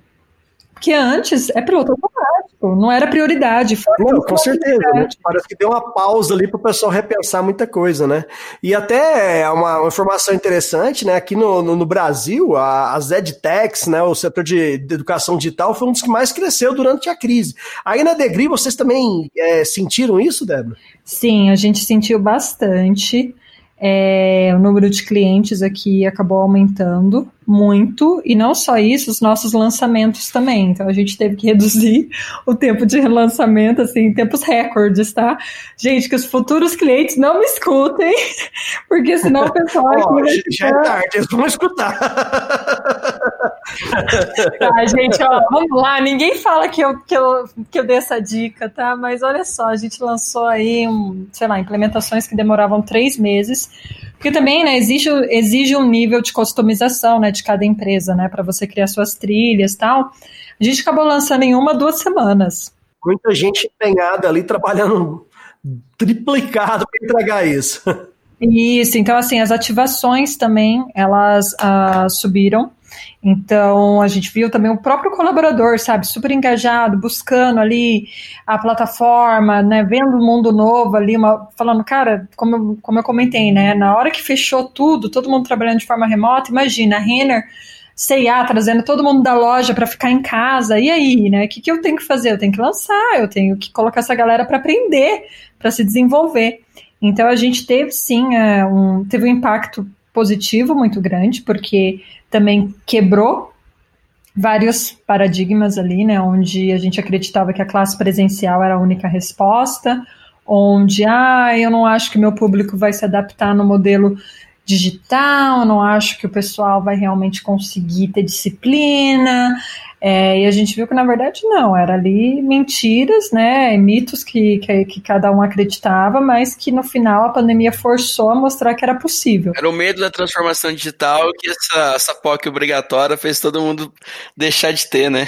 Porque antes é piloto automático, não era prioridade. Não, com certeza. Né? Parece que deu uma pausa ali para o pessoal repensar muita coisa, né? E até uma, uma informação interessante, né? Aqui no, no, no Brasil, a, as EdTechs, né? O setor de, de, educação digital foi um dos que mais cresceu durante a crise. Aí na Degri, vocês também é, sentiram isso, Débora? Sim, a gente sentiu bastante. É, o número de clientes aqui acabou aumentando muito, e não só isso, os nossos lançamentos também. Então a gente teve que reduzir o tempo de lançamento, assim, em tempos recordes, tá? Gente, que os futuros clientes não me escutem, porque senão o pessoal aqui oh, Já é tarde, eles vão escutar. Tá, gente, ó, vamos lá, ninguém fala que eu, que, eu, que eu dei essa dica, tá? Mas olha só, a gente lançou aí, um, sei lá, implementações que demoravam três meses, porque também, né, exige, exige um nível de customização, né, de cada empresa, né, para você criar suas trilhas tal. A gente acabou lançando em uma, duas semanas. Muita gente empenhada ali, trabalhando triplicado para entregar isso. Isso, então assim, as ativações também, elas uh, subiram, então, a gente viu também o próprio colaborador, sabe, super engajado, buscando ali a plataforma, né, vendo um mundo novo ali, uma, falando, cara, como eu, como eu comentei, né, na hora que fechou tudo, todo mundo trabalhando de forma remota, imagina, a Renner, C&A trazendo todo mundo da loja para ficar em casa, e aí, né, o que, que eu tenho que fazer? Eu tenho que lançar, eu tenho que colocar essa galera para aprender, para se desenvolver. Então, a gente teve, sim, é, um, teve um impacto positivo muito grande, porque também quebrou vários paradigmas ali, né, onde a gente acreditava que a classe presencial era a única resposta, onde, ah, eu não acho que meu público vai se adaptar no modelo digital, não acho que o pessoal vai realmente conseguir ter disciplina, é, e a gente viu que, na verdade, não, era ali mentiras, né, mitos que, que, que, cada um acreditava, mas que no final a pandemia forçou a mostrar que era possível. Era o medo da transformação digital que essa, essa POC obrigatória fez todo mundo deixar de ter, né?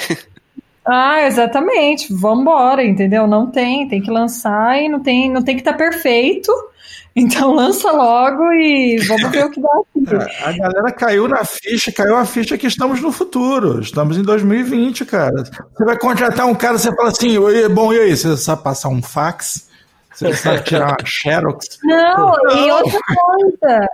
Ah, exatamente. Vambora, entendeu? Não tem, tem que lançar e não tem, não tem que estar tá perfeito. Então lança logo e vamos ver o que dá aqui. A galera caiu na ficha, caiu a ficha que estamos no futuro. Estamos em 2020, cara. Você vai contratar um cara, você fala assim, bom, e aí, você sabe passar um fax? Você sabe tirar uma xerox? Não, Não. e outra coisa,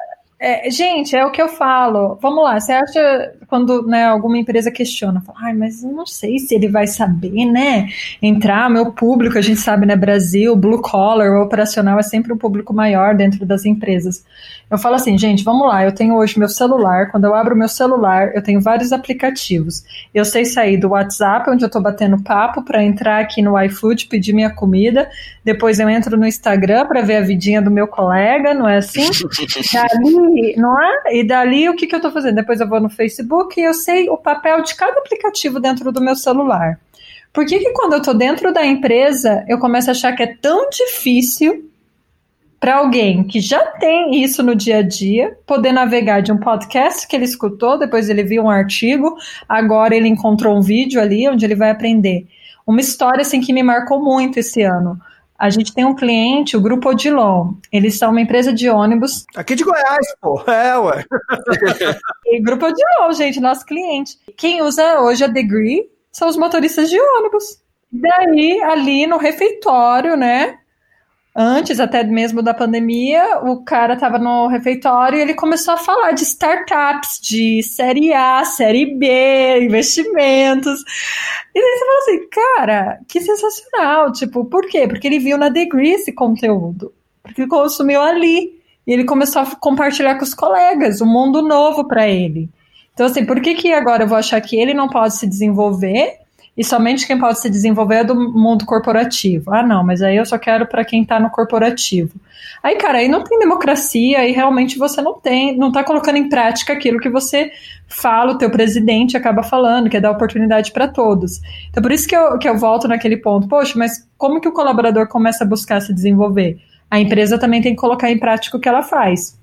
é, gente, é o que eu falo. Vamos lá, você acha quando né, alguma empresa questiona, fala, ai, mas não sei se ele vai saber, né? Entrar, meu público, a gente sabe, né, Brasil, blue collar, operacional é sempre um público maior dentro das empresas. Eu falo assim, gente, vamos lá, eu tenho hoje meu celular, quando eu abro meu celular, eu tenho vários aplicativos. Eu sei sair do WhatsApp, onde eu tô batendo papo, para entrar aqui no iFood, pedir minha comida, depois eu entro no Instagram para ver a vidinha do meu colega, não é assim? Não é? E dali o que, que eu estou fazendo? Depois eu vou no Facebook e eu sei o papel de cada aplicativo dentro do meu celular. Por que, que quando eu estou dentro da empresa eu começo a achar que é tão difícil para alguém que já tem isso no dia a dia, poder navegar de um podcast que ele escutou, depois ele viu um artigo, agora ele encontrou um vídeo ali onde ele vai aprender. Uma história assim que me marcou muito esse ano. A gente tem um cliente, o Grupo Odilon. Eles são uma empresa de ônibus. Aqui de Goiás, pô. É, ué. e Grupo Odilon, gente, nosso cliente. Quem usa hoje a Degree são os motoristas de ônibus. Daí, ali no refeitório, né? Antes até mesmo da pandemia, o cara estava no refeitório e ele começou a falar de startups, de série A, série B, investimentos. E daí você fala assim, cara, que sensacional. Tipo, por quê? Porque ele viu na Degree esse conteúdo. Porque ele consumiu ali. E ele começou a compartilhar com os colegas um mundo novo para ele. Então, assim, por que, que agora eu vou achar que ele não pode se desenvolver e somente quem pode se desenvolver é do mundo corporativo. Ah, não, mas aí eu só quero para quem está no corporativo. Aí, cara, aí não tem democracia, aí realmente você não tem, não está colocando em prática aquilo que você fala, o teu presidente acaba falando, que é dar oportunidade para todos. Então, por isso que eu, que eu volto naquele ponto, poxa, mas como que o colaborador começa a buscar se desenvolver? A empresa também tem que colocar em prática o que ela faz,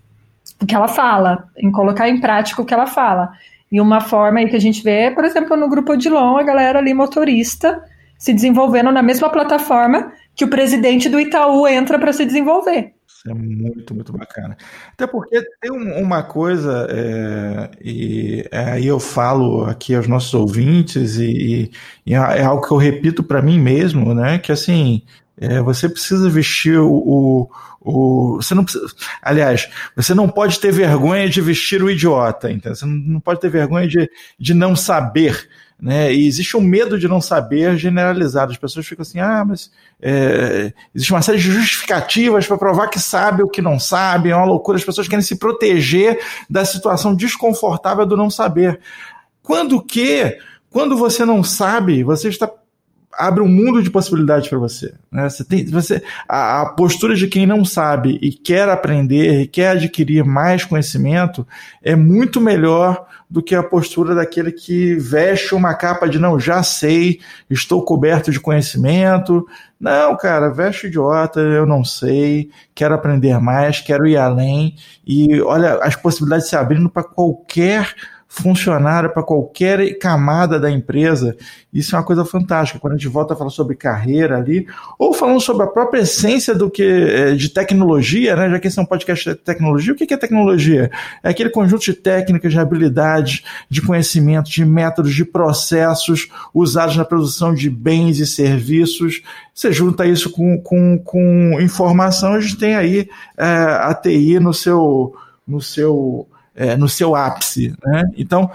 o que ela fala, em colocar em prática o que ela fala. E uma forma aí que a gente vê, por exemplo, no grupo Odilon, a galera ali motorista se desenvolvendo na mesma plataforma que o presidente do Itaú entra para se desenvolver. Isso é muito, muito bacana. Até porque tem uma coisa, é, e é, aí eu falo aqui aos nossos ouvintes, e, e é algo que eu repito para mim mesmo, né? Que assim, é, você precisa vestir o, o, o, você não precisa, aliás, você não pode ter vergonha de vestir o idiota, então você não pode ter vergonha de, de não saber. Né? E existe um medo de não saber generalizado. As pessoas ficam assim, ah, mas é, existe uma série de justificativas para provar que sabe o que não sabe, é uma loucura. As pessoas querem se proteger da situação desconfortável do não saber. Quando que, quando você não sabe, você está abre um mundo de possibilidades para você. Né? Você tem, você, a, a, postura de quem não sabe e quer aprender e quer adquirir mais conhecimento é muito melhor do que a postura daquele que veste uma capa de não, já sei, estou coberto de conhecimento. Não, cara, veste idiota, eu não sei, quero aprender mais, quero ir além. E olha, as possibilidades se abrindo para qualquer funcionário para qualquer camada da empresa. Isso é uma coisa fantástica. Quando a gente volta a falar sobre carreira ali, ou falando sobre a própria essência do que é, de tecnologia, né? Já que esse é um podcast de tecnologia, o que é tecnologia? É aquele conjunto de técnicas, de habilidades, de conhecimentos, de métodos, de processos usados na produção de bens e serviços. Você junta isso com, com, com informação, a gente tem aí é, a TI no seu, no seu é, no seu ápice. Né? Então,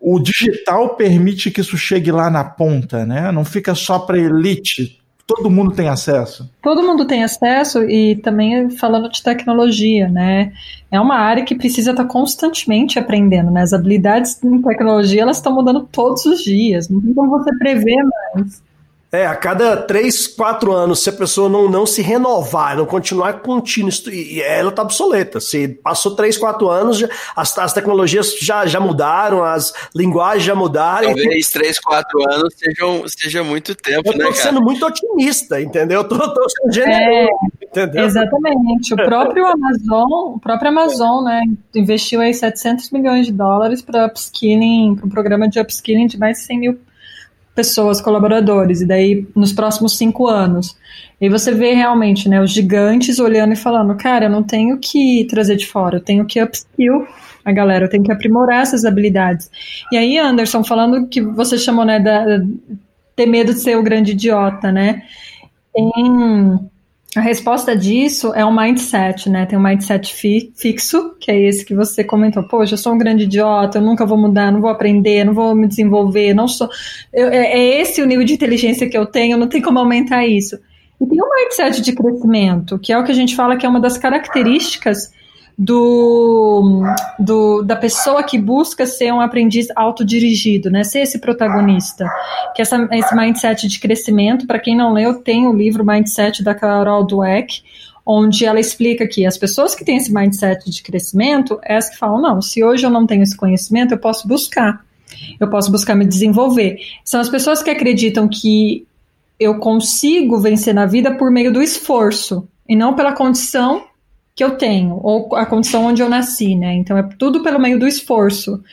o digital permite que isso chegue lá na ponta, né? não fica só para elite. Todo mundo tem acesso. Todo mundo tem acesso e também falando de tecnologia, né? É uma área que precisa estar constantemente aprendendo, né? As habilidades em tecnologia elas estão mudando todos os dias. Não tem como você prever mais. É, a cada três, quatro anos, se a pessoa não, não se renovar, não continuar contínua, ela está obsoleta. Se passou três, quatro anos, já, as, as tecnologias já, já mudaram, as linguagens já mudaram. Talvez três, quatro anos sejam, seja muito tempo, eu né, tô sendo muito otimista, entendeu? Tô, tô sendo generoso, é, entendeu? Exatamente. O próprio Amazon, o próprio Amazon, né, investiu aí 700 milhões de dólares para upskilling, para um programa de upskilling de mais de 100 mil pessoas, colaboradores, e daí nos próximos cinco anos. E você vê realmente, né, os gigantes olhando e falando, cara, eu não tenho que trazer de fora, eu tenho que upskill a galera, eu tenho que aprimorar essas habilidades. E aí, Anderson, falando que você chamou, né, da, ter medo de ser o grande idiota, né, tem a resposta disso é um mindset, né? Tem um mindset fi fixo, que é esse que você comentou. Poxa, eu sou um grande idiota, eu nunca vou mudar, não vou aprender, não vou me desenvolver, não sou. Eu, é, é esse o nível de inteligência que eu tenho, não tem como aumentar isso. E tem um mindset de crescimento, que é o que a gente fala que é uma das características do, do, da pessoa que busca ser um aprendiz autodirigido, né? Ser esse protagonista. Que essa, esse mindset de crescimento, para quem não leu, tem o livro Mindset da Carol Dweck, onde ela explica que as pessoas que têm esse mindset de crescimento, é as que falam, não, se hoje eu não tenho esse conhecimento, eu posso buscar. Eu posso buscar me desenvolver. São as pessoas que acreditam que eu consigo vencer na vida por meio do esforço e não pela condição que eu tenho, ou a condição onde eu nasci, né? Então é tudo pelo meio do esforço.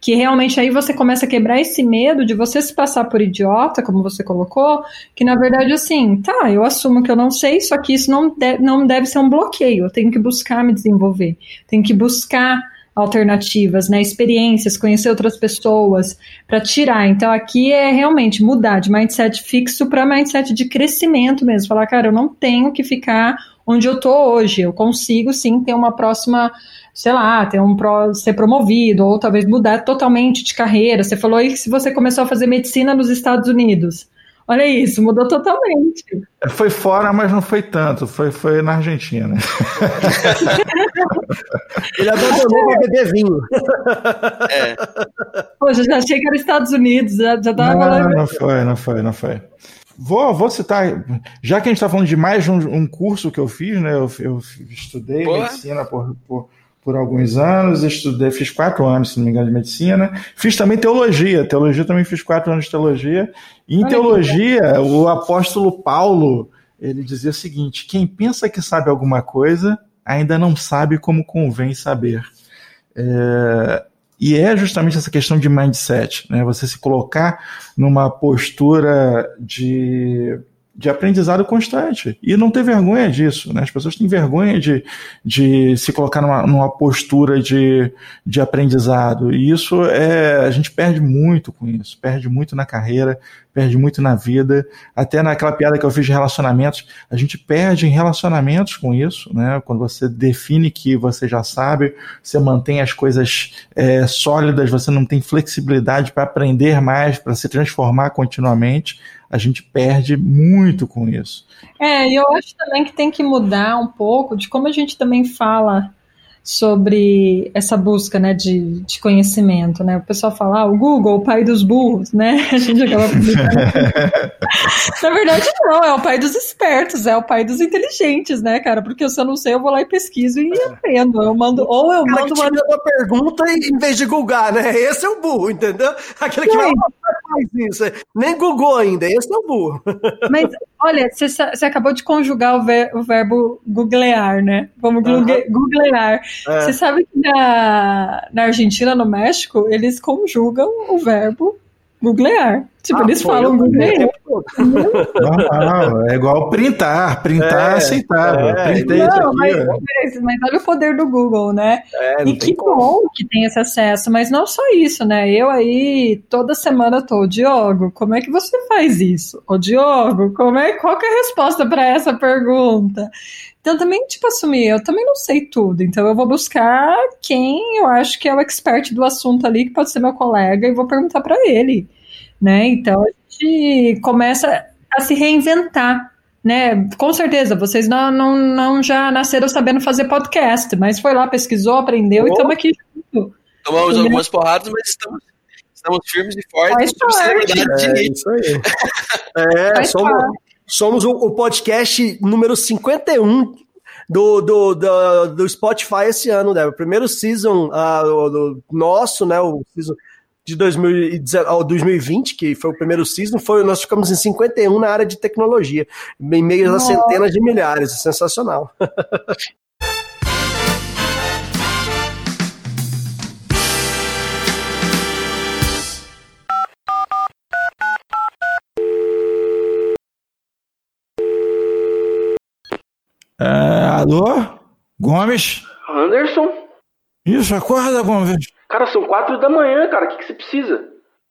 Que realmente aí você começa a quebrar esse medo de você se passar por idiota, como você colocou, que na verdade assim, tá, eu assumo que eu não sei, só que isso não, de, não deve ser um bloqueio. Eu tenho que buscar me desenvolver, tenho que buscar alternativas, né, experiências, conhecer outras pessoas para tirar. Então aqui é realmente mudar de mindset fixo para mindset de crescimento mesmo, falar, cara, eu não tenho que ficar onde eu tô hoje. Eu consigo sim ter uma próxima, sei lá, ter um pro, ser promovido ou talvez mudar totalmente de carreira. Você falou aí que se você começou a fazer medicina nos Estados Unidos. Olha isso, mudou totalmente. Foi fora, mas não foi tanto. Foi, foi na Argentina. Ele abandonou para beber vinho. É. Poxa, já achei que era Estados Unidos, já, já tava não, não foi, não foi, não foi. Vou, vou citar, já que a gente está falando de mais um, um, curso que eu fiz, né? Eu, eu estudei Porra. medicina por, por, por, alguns anos, estudei, fiz quatro anos, se não me engano, de medicina. Fiz também teologia, teologia também fiz quatro anos de teologia. E em Olha teologia, o apóstolo Paulo, ele dizia o seguinte: quem pensa que sabe alguma coisa, ainda não sabe como convém saber. É, e é justamente essa questão de mindset, né? Você se colocar numa postura de, de aprendizado constante. E não ter vergonha disso, né? As pessoas têm vergonha de, de se colocar numa, numa postura de, de aprendizado. E isso é. A gente perde muito com isso, perde muito na carreira, perde muito na vida. Até naquela piada que eu fiz de relacionamentos, a gente perde em relacionamentos com isso, né? Quando você define que você já sabe, você mantém as coisas é, sólidas, você não tem flexibilidade para aprender mais, para se transformar continuamente, a gente perde muito com isso. É, e eu acho também que tem que mudar um pouco de como a gente também fala sobre essa busca né, de, de conhecimento, né? O pessoal fala, ah, o Google, o pai dos burros, né? A gente acaba Na verdade, não, é o pai dos espertos, é o pai dos inteligentes, né, cara? Porque se eu não sei, eu vou lá e pesquiso e aprendo. Eu mando, ou eu mando uma... uma pergunta em vez de googar, né? Esse é o burro, entendeu? Aquele que vai faz isso. Nem googou ainda, esse é o burro. Mas, olha, você, acabou de conjugar o, ver, o verbo googlear, né? Vamos googlear. É. Você sabe que na, na Argentina, no México, eles conjugam o verbo googlear. Tipo, ah, eles pô, falam googlear. Não, é igual printar. Printar é, aceitável. É, Printei não, mas, mas, mas, olha o poder do Google, né? É, e que como. bom que tem esse acesso. Mas não só isso, né? Eu aí, toda semana tô, Diogo, como é que você faz isso? Ô, Diogo, como é, qual que é a resposta para essa pergunta? Então, também, tipo, assumir, eu também não sei tudo, então eu vou buscar quem eu acho que é o expert do assunto ali, que pode ser meu colega, e vou perguntar para ele, né? Então, a gente começa a se reinventar, né? Com certeza, vocês não, não, não já nasceram sabendo fazer podcast, mas foi lá, pesquisou, aprendeu oh. e estamos aqui junto. Tomamos entendeu? algumas porradas, mas estamos, estamos firmes e fortes. É, isso aí. É, somos, Somos o, o, podcast número 51 do, do, do, do Spotify esse ano, né? O primeiro season uh, do nosso, né? O season de 2020, que foi o primeiro season, foi, nós ficamos em 51 na área de tecnologia, em meio a centenas de milhares. Sensacional. É, alô? Gomes? Anderson? Isso, acorda, Gomes. Cara, são quatro da manhã, cara. O que, que você precisa?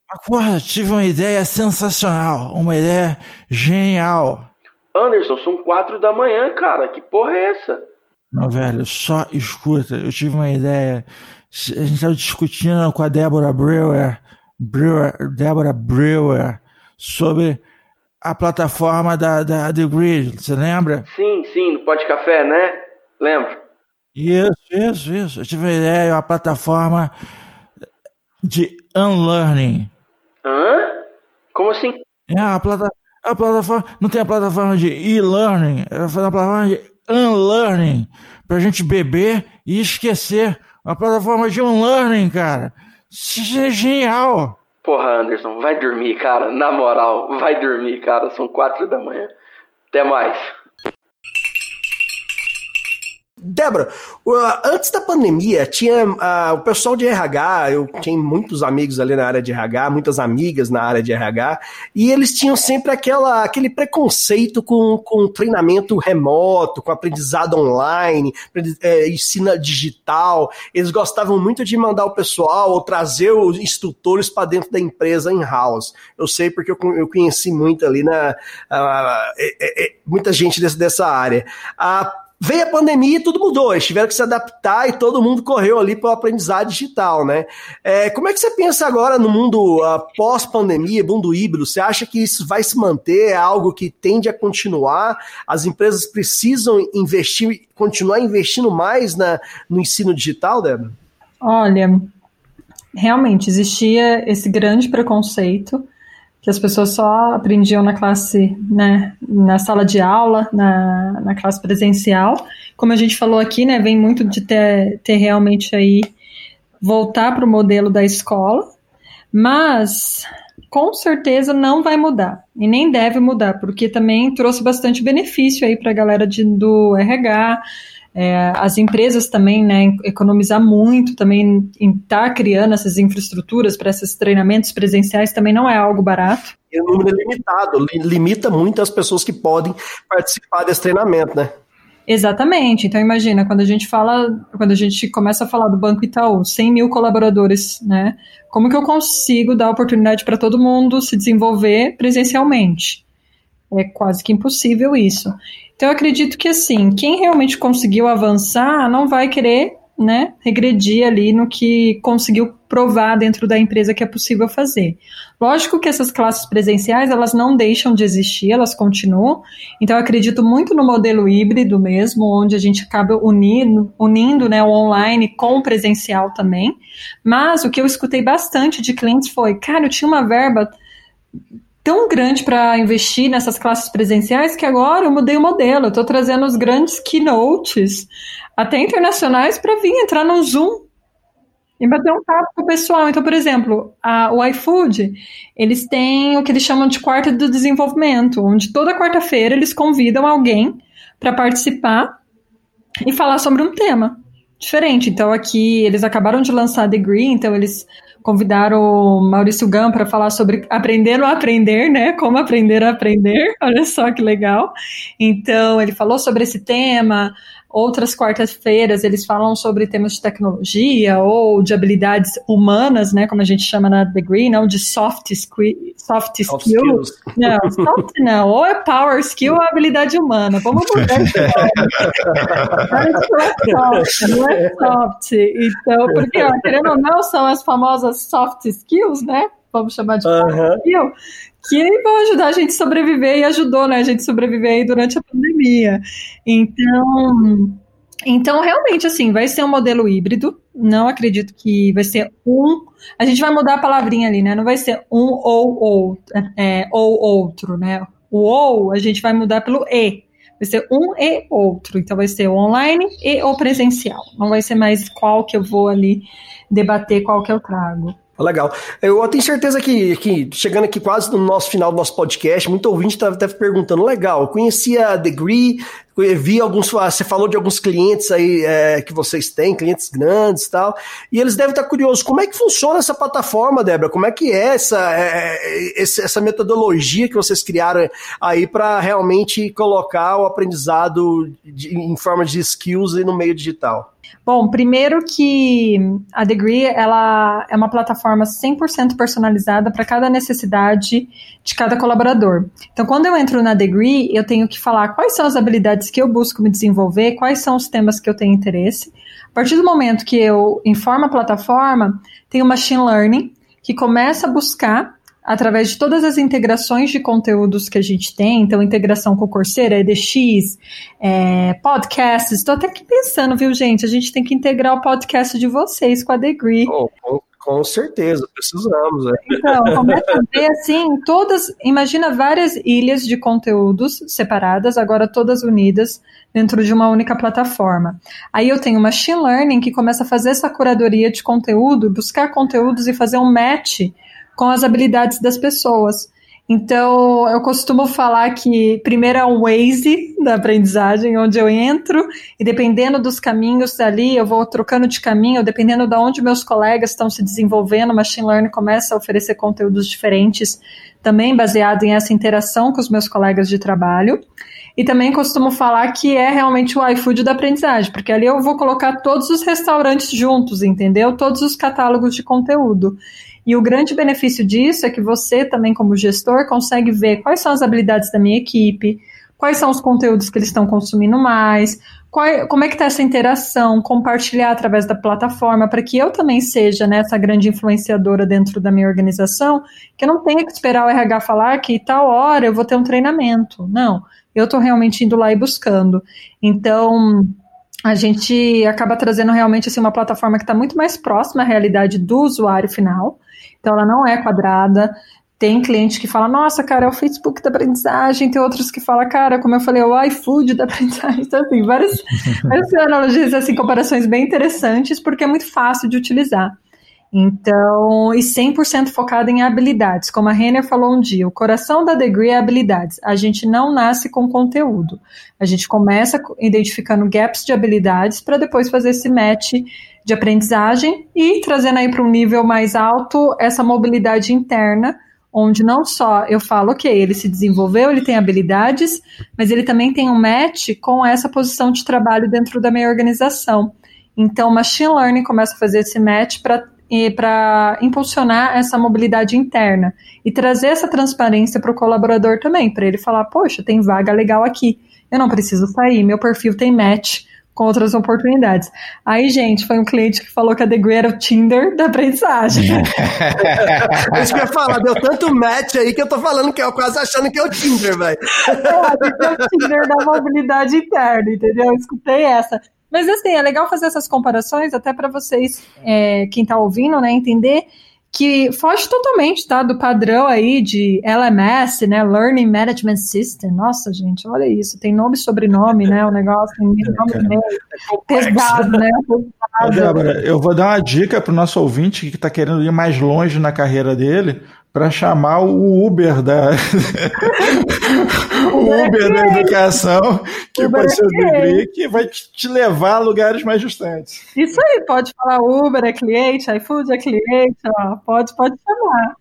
Acorda, tive uma ideia sensacional. Uma ideia genial. Anderson, são quatro da manhã, cara. Que porra é essa? Não, velho, só escuta. Eu tive uma ideia. A gente estava discutindo com a Débora Brewer, Brewer Débora Brewer, sobre a plataforma da, da The Grid, você lembra? Sim, sim, no Pode Café, né? Lembro. Isso, isso, isso. Eu tive uma ideia, uma plataforma de unlearning. Hã? Como assim? É, a, plata, a plataforma. Não tem a plataforma de e-learning, é a plataforma de unlearning. Pra gente beber e esquecer. Uma plataforma de unlearning, cara. Isso é genial. Porra, Anderson, vai dormir, cara. Na moral, vai dormir, cara. São quatro da manhã. Até mais. Débora, antes da pandemia, tinha uh, o pessoal de RH, eu tinha muitos amigos ali na área de RH, muitas amigas na área de RH, e eles tinham sempre aquela, aquele preconceito com, com treinamento remoto, com aprendizado online, é, ensino digital. Eles gostavam muito de mandar o pessoal ou trazer os instrutores para dentro da empresa in-house. Eu sei porque eu, eu conheci muito ali na. Uh, muita gente desse, dessa área. A Veio a pandemia e tudo mudou, eles tiveram que se adaptar e todo mundo correu ali para o aprendizado digital, né? É, como é que você pensa agora no mundo uh, pós-pandemia, mundo híbrido? Você acha que isso vai se manter? É algo que tende a continuar? As empresas precisam investir, continuar investindo mais na, no ensino digital, Débora? Olha, realmente existia esse grande preconceito que as pessoas só aprendiam na classe, né, na sala de aula, na, na classe presencial. Como a gente falou aqui, né, vem muito de ter, ter realmente aí voltar para o modelo da escola, mas com certeza não vai mudar e nem deve mudar, porque também trouxe bastante benefício aí para a galera de, do RH, é, as empresas também, né, economizar muito também em estar tá criando essas infraestruturas para esses treinamentos presenciais também não é algo barato. E o número é limitado, limita muito as pessoas que podem participar desse treinamento, né? Exatamente. Então imagina, quando a gente fala, quando a gente começa a falar do Banco Itaú, 100 mil colaboradores, né? Como que eu consigo dar oportunidade para todo mundo se desenvolver presencialmente? É quase que impossível isso. Então eu acredito que assim, quem realmente conseguiu avançar não vai querer né, regredir ali no que conseguiu provar dentro da empresa que é possível fazer. Lógico que essas classes presenciais, elas não deixam de existir, elas continuam. Então, eu acredito muito no modelo híbrido mesmo, onde a gente acaba unindo, unindo né, o online com o presencial também. Mas o que eu escutei bastante de clientes foi, cara, eu tinha uma verba tão grande para investir nessas classes presenciais que agora eu mudei o modelo. Estou trazendo os grandes keynotes, até internacionais, para vir entrar no Zoom e bater um papo com o pessoal. Então, por exemplo, a, o iFood, eles têm o que eles chamam de quarta do desenvolvimento, onde toda quarta-feira eles convidam alguém para participar e falar sobre um tema diferente. Então, aqui eles acabaram de lançar a Degree, então eles convidaram o Maurício Gam para falar sobre aprender a aprender, né? Como aprender a aprender. Olha só que legal. Então, ele falou sobre esse tema. Outras quartas-feiras eles falam sobre temas de tecnologia ou de habilidades humanas, né, como a gente chama na Degree, não de soft, soft, soft skill. Skills. Não, soft não. Ou é power skill ou habilidade humana. Vamos mudar isso. não é soft, não é soft. Então, porque, ó, querendo ou não, são as famosas soft skills, né? Vamos chamar de uh -huh. skill que vão ajudar a gente a sobreviver e ajudou né, a gente a sobreviver aí durante a pandemia. Então, então, realmente, assim, vai ser um modelo híbrido. Não acredito que vai ser um. A gente vai mudar a palavrinha ali, né? Não vai ser um ou ou, é, ou outro, né? O ou a gente vai mudar pelo e. Vai ser um e outro. Então, vai ser o online e o presencial. Não vai ser mais qual que eu vou ali debater, qual que eu trago. Legal. Eu tenho certeza que, que, chegando aqui quase no nosso final do nosso podcast, muito ouvinte está até perguntando: legal, eu conhecia a Degree, vi alguns. Você falou de alguns clientes aí é, que vocês têm, clientes grandes e tal, e eles devem estar curiosos: como é que funciona essa plataforma, Débora? Como é que é essa, é, essa metodologia que vocês criaram aí para realmente colocar o aprendizado de, em forma de skills no meio digital? Bom, primeiro que a Degree ela é uma plataforma 100% personalizada para cada necessidade de cada colaborador. Então, quando eu entro na Degree, eu tenho que falar quais são as habilidades que eu busco me desenvolver, quais são os temas que eu tenho interesse. A partir do momento que eu informo a plataforma, tem o machine learning que começa a buscar através de todas as integrações de conteúdos que a gente tem, então integração com o Coursera, EDX, é, podcasts, estou até aqui pensando, viu, gente, a gente tem que integrar o podcast de vocês com a Degree. Oh, com, com, certeza, precisamos. É. Então, começa a ver, assim, todas, imagina várias ilhas de conteúdos separadas, agora todas unidas dentro de uma única plataforma. Aí eu tenho machine learning que começa a fazer essa curadoria de conteúdo, buscar conteúdos e fazer um match com as habilidades das pessoas. Então, eu costumo falar que primeiro é um Waze da aprendizagem, onde eu entro e dependendo dos caminhos dali, eu vou trocando de caminho, dependendo de onde meus colegas estão se desenvolvendo, o Machine Learning começa a oferecer conteúdos diferentes, também baseado em essa interação com os meus colegas de trabalho. E também costumo falar que é realmente o iFood da aprendizagem, porque ali eu vou colocar todos os restaurantes juntos, entendeu? Todos os catálogos de conteúdo. E o grande benefício disso é que você também, como gestor, consegue ver quais são as habilidades da minha equipe, quais são os conteúdos que eles estão consumindo mais, qual, como é que está essa interação, compartilhar através da plataforma, para que eu também seja né, essa grande influenciadora dentro da minha organização, que eu não tenha que esperar o RH falar que tal hora eu vou ter um treinamento. Não, eu estou realmente indo lá e buscando. Então, a gente acaba trazendo realmente assim, uma plataforma que está muito mais próxima à realidade do usuário final. Então, ela não é quadrada. Tem cliente que fala, nossa, cara, é o Facebook da aprendizagem. Tem outros que falam, cara, como eu falei, é o iFood da aprendizagem. Então, assim, várias, várias analogias, assim, comparações bem interessantes, porque é muito fácil de utilizar. Então, e 100% focado em habilidades. Como a Renner falou um dia, o coração da Degree é habilidades. A gente não nasce com conteúdo. A gente começa identificando gaps de habilidades para depois fazer esse match de aprendizagem e trazendo aí para um nível mais alto essa mobilidade interna, onde não só eu falo, ok, ele se desenvolveu, ele tem habilidades, mas ele também tem um match com essa posição de trabalho dentro da minha organização. Então, machine learning começa a fazer esse match para impulsionar essa mobilidade interna e trazer essa transparência para o colaborador também, para ele falar, poxa, tem vaga legal aqui, eu não preciso sair, meu perfil tem match com outras oportunidades. Aí, gente, foi um cliente que falou que a Degree era o Tinder da aprendizagem. Isso que eu ia falar, deu tanto match aí que eu tô falando que eu quase achando que é o Tinder, velho. É, é o Tinder da mobilidade interna, entendeu? Eu escutei essa. Mas assim, é legal fazer essas comparações até para vocês, é, quem está ouvindo, né, entender que foge totalmente, tá, do padrão aí de LMS, né, Learning Management System. Nossa, gente, olha isso, tem nome e sobrenome, né, o negócio, tem nome meio pesado, né, pesado. Débora, eu vou dar uma dica para o nosso ouvinte que está querendo ir mais longe na carreira dele, para chamar o Uber da o Uber da educação, que Uber pode ser o degree, que vai te levar a lugares mais distantes. Isso aí, pode falar Uber é cliente, iFood é cliente, ó, pode, pode chamar.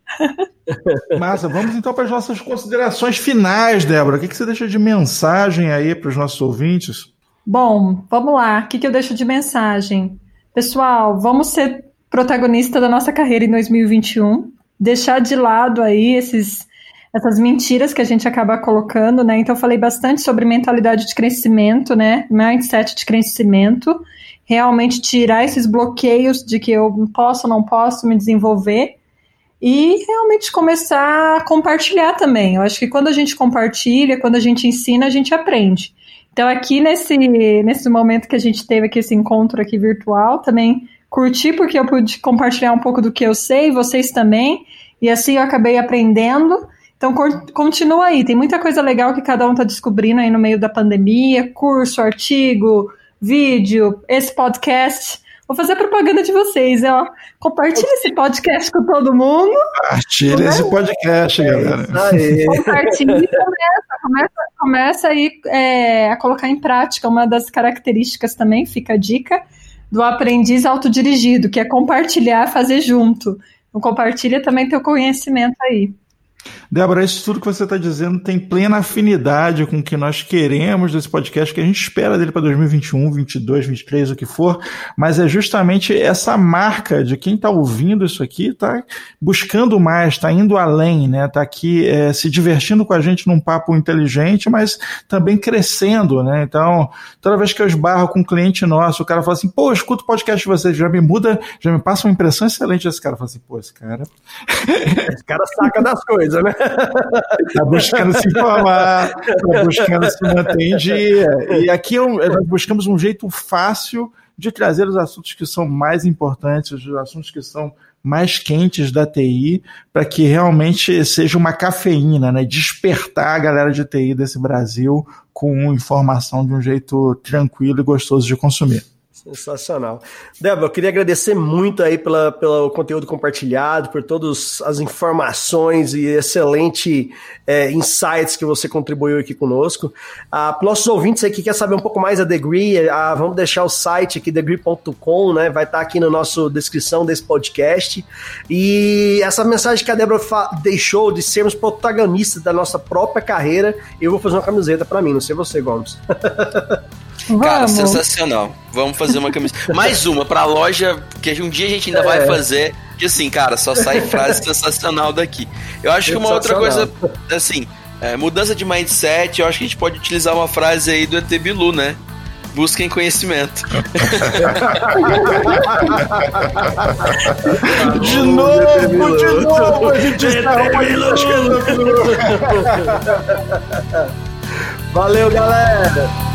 Massa, vamos então para as nossas considerações finais, Débora. O que, que você deixa de mensagem aí para os nossos ouvintes? Bom, vamos lá. O que, que eu deixo de mensagem? Pessoal, vamos ser protagonista da nossa carreira em 2021 deixar de lado aí esses, essas mentiras que a gente acaba colocando, né? Então, eu falei bastante sobre mentalidade de crescimento, né? Mindset de crescimento. Realmente tirar esses bloqueios de que eu posso, não posso me desenvolver. E realmente começar a compartilhar também. Eu acho que quando a gente compartilha, quando a gente ensina, a gente aprende. Então, aqui nesse, nesse momento que a gente teve aqui, esse encontro aqui virtual, também curti porque eu pude compartilhar um pouco do que eu sei, vocês também, e assim eu acabei aprendendo. Então continua aí, tem muita coisa legal que cada um está descobrindo aí no meio da pandemia, curso, artigo, vídeo, esse podcast. Vou fazer propaganda de vocês, ó. Compartilhe esse podcast com todo mundo. Compartilhe esse podcast, galera. Compartilhe e começa, começa, começa aí é, a colocar em prática uma das características também, fica a dica, do aprendiz autodirigido, que é compartilhar, fazer junto. Então, compartilha também teu conhecimento aí. Débora, isso tudo que você está dizendo tem plena afinidade com o que nós queremos desse podcast, que a gente espera dele para 2021, 22, 23, o que for, mas é justamente essa marca de quem está ouvindo isso aqui, está buscando mais, está indo além, né? Está aqui é, se divertindo com a gente num papo inteligente, mas também crescendo, né? Então, toda vez que eu esbarro com um cliente nosso, o cara fala assim, pô, escuta o podcast de vocês, já me muda, já me passa uma impressão excelente desse cara. Fala assim, pô, esse cara. esse cara saca das coisas, né? Está buscando se informar, está buscando se manter em dia. E aqui nós buscamos um jeito fácil de trazer os assuntos que são mais importantes, os assuntos que são mais quentes da TI, para que realmente seja uma cafeína, né? Despertar a galera de TI desse Brasil com informação de um jeito tranquilo e gostoso de consumir. Sensacional. Débora, eu queria agradecer muito aí pela, pelo conteúdo compartilhado, por todas as informações e excelente é, insights que você contribuiu aqui conosco. Ah, para nossos ouvintes aqui que quer saber um pouco mais da Degree, ah, vamos deixar o site aqui, degree.com, né? Vai estar tá aqui na nossa descrição desse podcast. E essa mensagem que a Débora deixou de sermos protagonistas da nossa própria carreira, eu vou fazer uma camiseta para mim, não sei você, Gomes. Cara, sensacional. Vamos fazer uma camisa. Mais uma pra loja, que um dia a gente ainda é. vai fazer. E assim, cara, só sai frase sensacional daqui. Eu acho que uma outra coisa, assim, é, mudança de mindset, eu acho que a gente pode utilizar uma frase aí do ET Bilu, né? Busquem conhecimento. de novo, de novo, a gente está Valeu, galera!